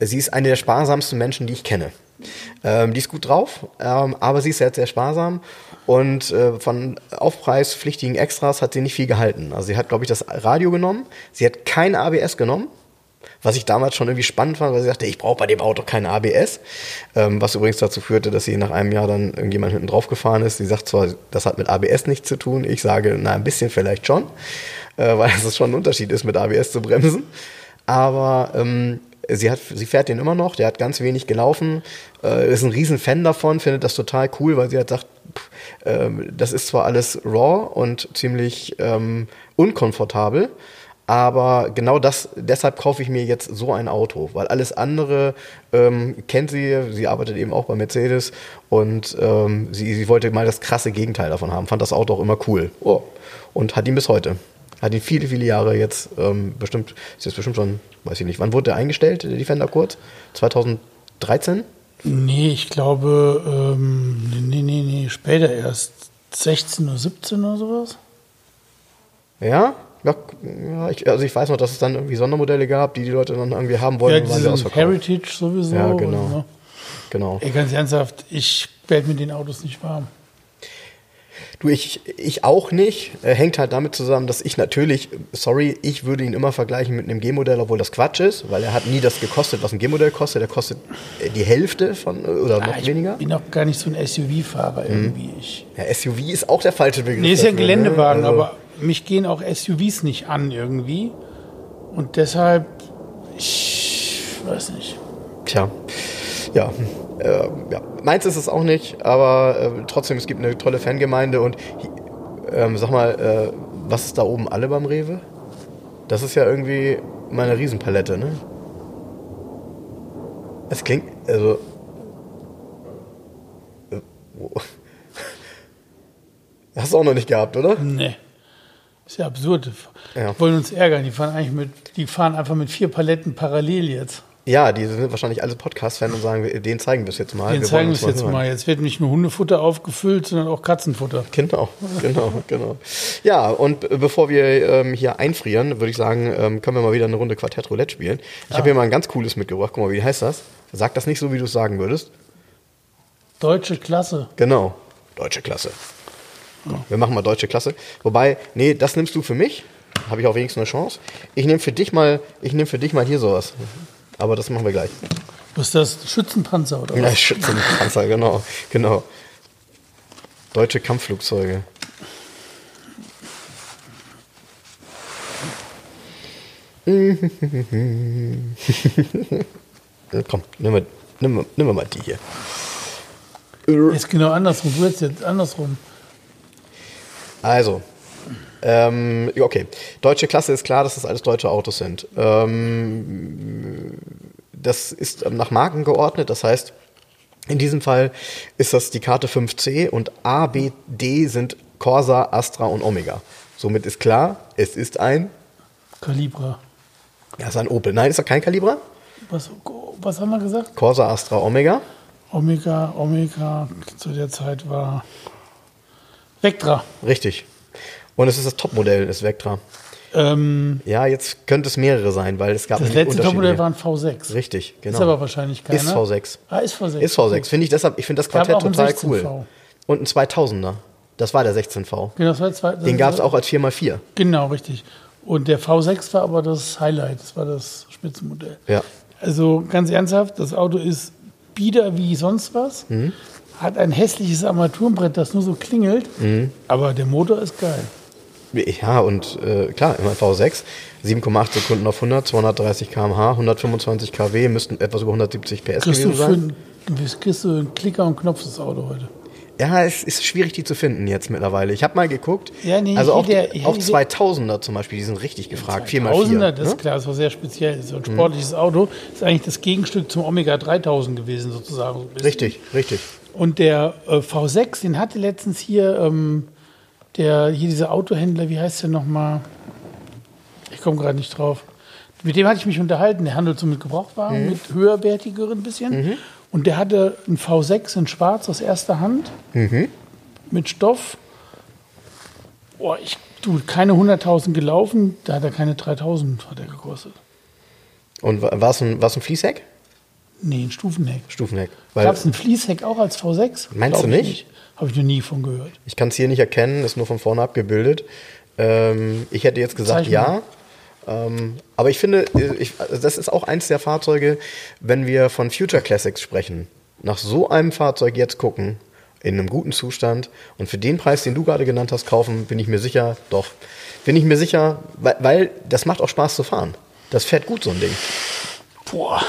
sie ist eine der sparsamsten Menschen, die ich kenne. Ähm, die ist gut drauf, ähm, aber sie ist sehr, sehr sparsam und äh, von aufpreispflichtigen Extras hat sie nicht viel gehalten. Also sie hat, glaube ich, das Radio genommen, sie hat kein ABS genommen, was ich damals schon irgendwie spannend fand, weil sie sagte, ich brauche bei dem Auto kein ABS, ähm, was übrigens dazu führte, dass sie nach einem Jahr dann irgendjemand hinten drauf gefahren ist. Sie sagt zwar, das hat mit ABS nichts zu tun, ich sage, na, ein bisschen vielleicht schon, äh, weil es schon ein Unterschied ist, mit ABS zu bremsen. Aber ähm, sie, hat, sie fährt den immer noch, der hat ganz wenig gelaufen, äh, ist ein riesen Fan davon, findet das total cool, weil sie halt sagt, pff, ähm, das ist zwar alles raw und ziemlich ähm, unkomfortabel, aber genau das, deshalb kaufe ich mir jetzt so ein Auto, weil alles andere ähm, kennt sie, sie arbeitet eben auch bei Mercedes und ähm, sie, sie wollte mal das krasse Gegenteil davon haben, fand das Auto auch immer cool oh. und hat ihn bis heute. Hat ihn viele, viele Jahre jetzt, ähm, bestimmt, ist jetzt bestimmt schon, weiß ich nicht, wann wurde der eingestellt, der Defender kurz? 2013? Nee, ich glaube, ähm, nee, nee, nee, später erst. 16 oder 17 oder sowas? Ja? Ja, ich, also ich weiß noch, dass es dann irgendwie Sondermodelle gab, die die Leute dann irgendwie haben wollten, Ja, und waren. Heritage sowieso. Ja, genau. Und, ne? Genau. Ey, ganz ernsthaft, ich werde mit den Autos nicht warm. Du, ich, ich auch nicht. Äh, hängt halt damit zusammen, dass ich natürlich, sorry, ich würde ihn immer vergleichen mit einem G-Modell, obwohl das Quatsch ist, weil er hat nie das gekostet, was ein G-Modell kostet. Der kostet äh, die Hälfte von äh, oder noch Ah, ich weniger. bin auch gar nicht so ein SUV-Fahrer irgendwie. Ich, Ja, SUV ist auch der falsche Begriff. nee, ist ja ein ne? Geländewagen, Also- aber mich gehen auch SUVs nicht an irgendwie. Und deshalb, ich weiß nicht. Tja, ja, äh, ja. Meins ist es auch nicht, aber äh, trotzdem, es gibt eine tolle Fangemeinde und ähm, sag mal, äh, was ist da oben alle beim Rewe? Das ist ja irgendwie meine Riesenpalette, ne? Es klingt, also. Äh, Hast du auch noch nicht gehabt, oder? Nee. Ist ja absurd. Ja. Die wollen uns ärgern. Die fahren eigentlich mit, die fahren einfach mit vier Paletten parallel jetzt. Ja, die sind wahrscheinlich alle Podcast-Fans und sagen, wir- den zeigen wir es jetzt mal. Den wir zeigen wir es jetzt hören. mal. Jetzt wird nicht nur Hundefutter aufgefüllt, sondern auch Katzenfutter. Genau, genau, genau. Ja, und be- bevor wir ähm, hier einfrieren, würde ich sagen, ähm, können wir mal wieder eine Runde Quartett Roulette spielen. Ich habe hier mal ein ganz cooles mitgebracht. Guck mal, wie heißt das? Sag das nicht so, wie du es sagen würdest. Deutsche Klasse. Genau, deutsche Klasse. Wir machen mal deutsche Klasse. Wobei, nee, das nimmst du für mich. Habe ich auch wenigstens eine Chance. Ich nehme für dich mal, ich nehme für dich mal hier sowas. Aber das machen wir gleich. Was ist das? Schützenpanzer oder Ja, was? Schützenpanzer, genau, genau. Deutsche Kampfflugzeuge. Ja, Komm, nimm mal, nimm, mal- nimm mal mal die hier. Ist genau andersrum. Du hättest jetzt andersrum. Also, ähm, okay. Deutsche Klasse ist klar, dass das alles deutsche Autos sind. Ähm, das ist nach Marken geordnet, das heißt, in diesem Fall ist das die Karte 5C und A, B, D sind Corsa, Astra und Omega. Somit ist klar, es ist ein, Kalibra. das ist ein Opel. Nein, ist das kein Kalibra? Was, was haben wir gesagt? Corsa, Astra, Omega. Omega, Omega zu der Zeit war Vectra. Richtig. Und es ist das Topmodell, das Vectra. Ähm, Ja, jetzt könnte es mehrere sein, weil es gab das letzte Topmodell war ein V6. Richtig, genau. Ist aber wahrscheinlich keiner. Ist V6. Ah, ist V6. Ist V6. Finde ich deshalb, ich finde das Quartett total 16V. cool. Und ein 2000er. Das war der 16V. Genau, das war zwei, das Den gab es auch als 4x4. Genau, richtig. Und der V6 war aber das Highlight, das war das Spitzenmodell. Ja. Also ganz ernsthaft, das Auto ist bieder wie sonst was, Mhm. Hat ein hässliches Armaturenbrett, das nur so klingelt, Mhm. aber der Motor ist geil. Ja, und äh, klar, immer V6, 7,8 Sekunden auf 100, 230 km/h, 125 kW, müssten etwas über 170 PS Kriegst gewesen für sein. wie kriegst du einen Klicker und Knopf das Auto heute? Ja, es ist schwierig, die zu finden jetzt mittlerweile. Ich habe mal geguckt. Ja, nee, also ja- ich auch hätte- 2000er zum Beispiel, die sind richtig gefragt. 4x4. Tausender, das ist ne? klar, das war sehr speziell. So ein sportliches Auto ist eigentlich das Gegenstück zum Omega 3000 gewesen, sozusagen. so. Richtig, richtig. Und der äh, V6, den hatte letztens hier ähm, der hier dieser Autohändler, wie heißt der nochmal? Ich komme gerade nicht drauf. Mit dem hatte ich mich unterhalten. Der handelt so mit Gebrauchtwagen, mit höherwertigeren bisschen. Und der hatte einen V6 in Schwarz aus erster Hand mit Stoff. Boah, ich du keine 100.000 gelaufen, da hat er keine 3.000 hat er gekostet. Und wa- war es ein, war's ein Fließheck? Nee, ein Stufenheck. Stufenheck. Gab es ein Fließheck auch als V6? Meinst du Glaub ich nicht? Habe ich noch nie von gehört. ich kann es hier nicht erkennen, ist nur von vorne abgebildet. Ähm, ich hätte jetzt gesagt ja. Ähm, aber ich finde, äh, ich, also das ist auch eins der Fahrzeuge, wenn wir von Future Classics sprechen, nach so einem Fahrzeug jetzt gucken, in einem guten Zustand und für den Preis, den du gerade genannt hast, kaufen, bin ich mir sicher, doch, bin ich mir sicher, weil, weil das macht auch Spaß zu fahren. Das fährt gut, so ein Ding. Boah.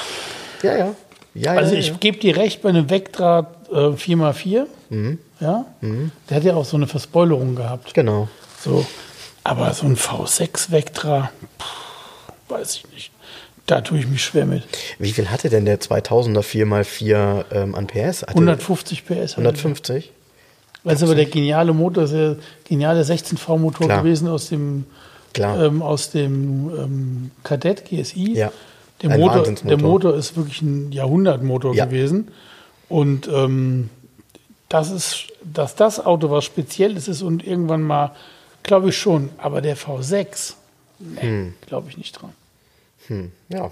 Ja, ja. ja Also ja, ich ja. gebe dir recht bei einem Vectra äh, 4x4. Mhm. Ja? Der hat ja auch so eine Verspoilerung gehabt. Genau. So. Aber so ein V6 Vectra, pff, weiß ich nicht. Da tue ich mich schwer mit. Wie viel hatte denn der 2000er 4x4 ähm, an PS? Hatte 150 PS. hat er. 150? Das ist aber der geniale Motor, ist der geniale 16V-Motor Klar. gewesen aus dem, ähm, aus dem ähm, Kadett GSI. Ja. Der Ein Motor, der Motor ist wirklich ein Jahrhundertmotor Ja. gewesen. Und ähm, das ist, dass das Auto was Spezielles ist und irgendwann mal, glaube ich schon. Aber der V6, nee, Hm. glaube ich nicht dran. Ja.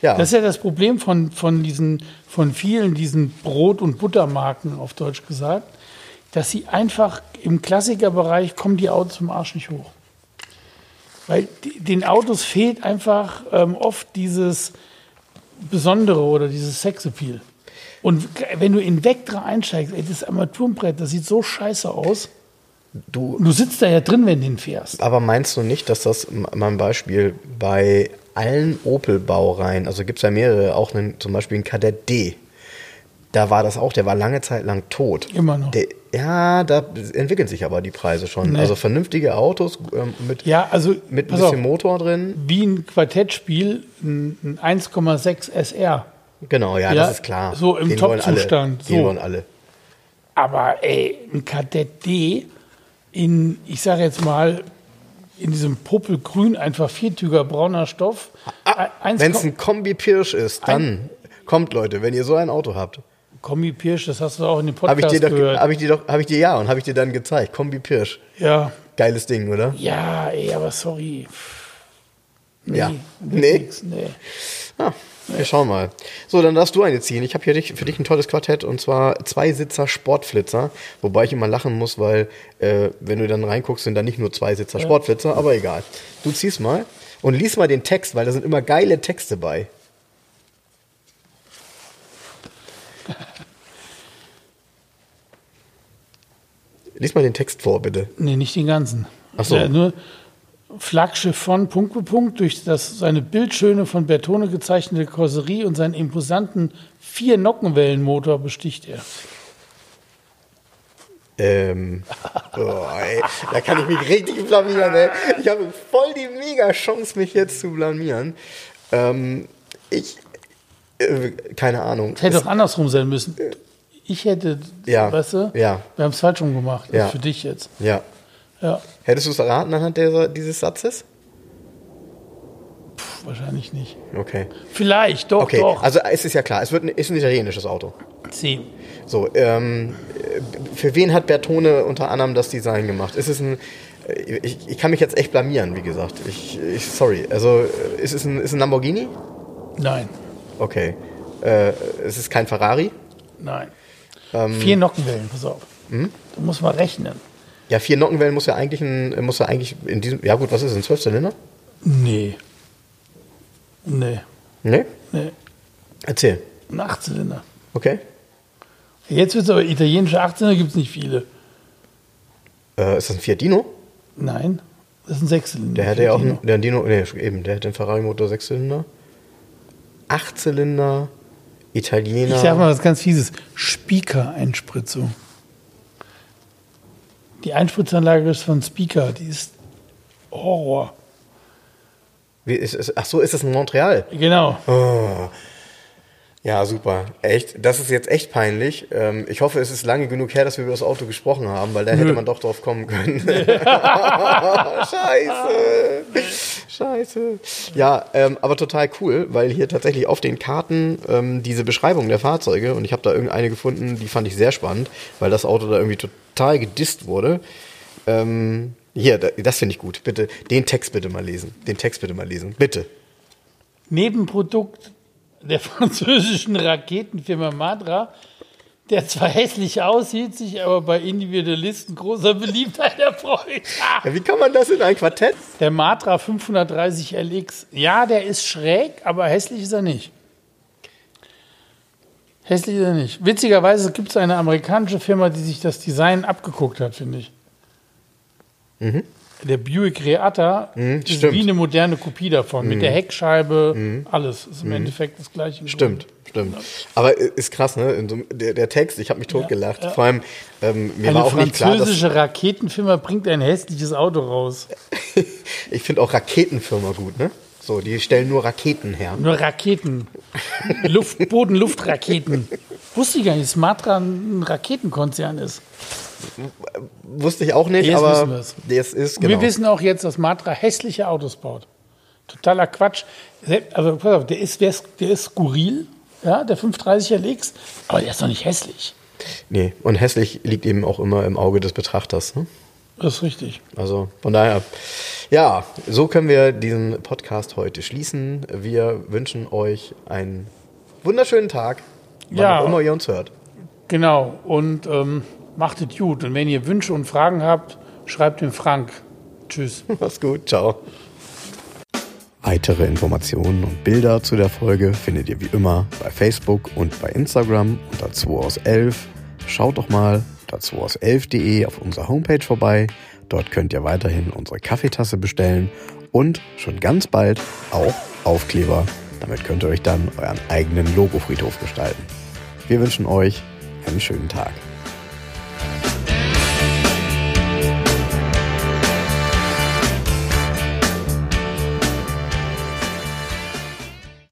Ja. Das ist ja das Problem von, von, diesen, von vielen diesen Brot- und Buttermarken, auf Deutsch gesagt, dass sie einfach im Klassikerbereich kommen die Autos vom Arsch nicht hoch. Weil den Autos fehlt einfach ähm, oft dieses Besondere oder dieses Sexappeal. Und wenn du in Vectra einsteigst, ey, das Armaturenbrett, das sieht so scheiße aus. du, du sitzt da ja drin, wenn du den fährst. aber meinst du nicht, dass das m- mal ein Beispiel bei allen Opel-Baureihen, also gibt es ja mehrere, auch einen, zum Beispiel einen Kadett D, da war das auch, der war lange Zeit lang tot. Immer noch. Der, ja, da entwickeln sich aber die Preise schon. Nee. Also vernünftige Autos ähm, mit, Ja, also mit bisschen auf, Motor drin. wie ein Quartettspiel, ein, ein 1,6 SR. Genau, ja, Ja, das ist klar. so im Den. Top-Zustand, Den so. wollen alle. Aber ey, ein Kadett D in, ich sage jetzt mal, in diesem Popelgrün, einfach viertüger brauner Stoff. Eins Wenn es ein Kombi-Pirsch ist, dann kommt, Leute, wenn ihr so ein Auto habt. Kombi Pirsch, das hast du auch in dem Habe ich Podcast dir doch, gehört. habe ich dir doch, habe ich dir ja und habe ich dir dann gezeigt. Kombi Pirsch. ja, Geiles Ding, oder? ja, ey, aber sorry. Nee, Ja. Nee? nix, nee. Ja, wir schauen mal. So, dann darfst du eine ziehen. Ich habe hier für dich ein tolles Quartett und zwar Zweisitzer Sportflitzer. Wobei ich immer lachen muss, weil äh, wenn du dann reinguckst, sind da nicht nur Zweisitzer Sportflitzer, aber egal. Du ziehst mal und lies mal den Text, weil da sind immer geile Texte bei. Lies mal den Text vor, bitte. Nee, nicht den ganzen. Ach so. Ja, nur Flaggschiff von Punkt für Punkt durch das seine bildschöne von Bertone gezeichnete Karosserie und seinen imposanten vier Nockenwellenmotor besticht er. Ähm, oh, ey, da kann ich mich richtig blamieren, ey. Ich habe voll die mega Chance, mich jetzt zu blamieren. Ähm, ich, äh, keine Ahnung. Das hätte auch andersrum sein müssen. Ich hätte, Ja, weißt du, ja. wir haben es falsch rum gemacht. Ja. für dich jetzt. Ja. Ja, Hättest du es erraten anhand dieser, dieses Satzes? pf, wahrscheinlich nicht. Okay. Vielleicht, doch, Okay, doch. also es ist ja klar, es wird ein, ist ein italienisches Auto. C. So, ähm, äh, für wen hat Bertone unter anderem das Design gemacht? Ist es ein, äh, ich, ich kann mich jetzt echt blamieren, wie gesagt. Ich, ich sorry. Also, äh, ist es ein, ist ein Lamborghini? Nein, Okay. Äh, es ist kein Ferrari? nein. Ähm. Vier Nockenwellen, pass auf. Hm? Du musst mal rechnen. Ja, vier Nockenwellen muss ja eigentlich ein, muss ja eigentlich in diesem, ja gut, was ist ein Zwölfzylinder? Nee. Nee, Nee? nee. Erzähl. Ein Achtzylinder. Okay. Jetzt wird es aber italienische Achtzylinder, gibt es nicht viele. Äh, ist das ein Fiat Dino? Nein. Das ist ein Sechszylinder. Der hätte ja auch einen, der Dino, nee, eben, der hätte den Ferrari-Motor Sechszylinder. Achtzylinder, Italiener. Ich sag mal was ganz Fieses. Speaker-Einspritzung. Die Einspritzanlage ist von Speaker. Die ist Horror. Wie ist, es- ach so, ist das in Montreal? Genau. Oh. Ja, super. Echt. Das ist jetzt echt peinlich. Ähm, ich hoffe, es ist lange genug her, dass wir über das Auto gesprochen haben, weil da hätte man doch drauf kommen können. Scheiße. Scheiße. Ja, ähm, aber total cool, weil hier tatsächlich auf den Karten ähm, diese Beschreibung der Fahrzeuge und ich habe da irgendeine gefunden, die fand ich sehr spannend, weil das Auto da irgendwie total gedisst wurde. Ähm, hier, da- das finde ich gut. Bitte, den Text bitte mal lesen. Den Text bitte mal lesen. Bitte. Nebenprodukt der französischen Raketenfirma Madra, der zwar hässlich aussieht, sich aber bei Individualisten großer Beliebtheit erfreut. Ja, wie kann man das in ein Quartett? Der Matra 530 LX, ja, der ist schräg, aber hässlich ist er nicht. Hässlich ist er nicht. Witzigerweise gibt es eine amerikanische Firma, die sich das Design abgeguckt hat, finde ich. Der Buick Reatta ist Mhm. stimmt. Mhm. wie eine moderne Kopie davon. Mit der Heckscheibe, alles. Ist im Endeffekt das gleiche. Stimmt, stimmt. Aber ist krass, ne? So, der, der Text, ich habe mich totgelacht. Vor allem, ähm, mir Eine war auch nicht klar, dass französische Raketenfirma bringt ein hässliches Auto raus. ich finde auch Raketenfirma gut, ne? So, die stellen nur Raketen her. Nur Raketen. Luft, Boden-Luft-Raketen. Wusste ich gar nicht, dass Matra ein Raketenkonzern ist. Wusste ich auch nicht, Jetzt aber jetzt ist genau. Wir wissen auch jetzt, dass Matra hässliche Autos baut. Totaler Quatsch. Also, pass auf, der ist, der ist, der ist skurril, ja, der 530er LX, aber der ist doch nicht hässlich. nee, und hässlich liegt eben auch immer im Auge des Betrachters. Ne? Das ist richtig. Also von daher, ja, so können wir diesen Podcast heute schließen. Wir wünschen euch einen wunderschönen Tag, wann Ja. auch immer ihr uns hört. Genau. Und ähm, macht es gut. Und wenn ihr Wünsche und Fragen habt, schreibt dem Frank. Tschüss. Mach's gut, ciao. Weitere Informationen und Bilder zu der Folge findet ihr wie immer bei Facebook und bei Instagram unter 2 aus 11. Schaut doch mal unter 2 aus 11.de auf unserer Homepage vorbei. Dort könnt ihr weiterhin unsere Kaffeetasse bestellen und schon ganz bald auch Aufkleber. Damit könnt ihr euch dann euren eigenen Logofriedhof gestalten. Wir wünschen euch einen schönen Tag.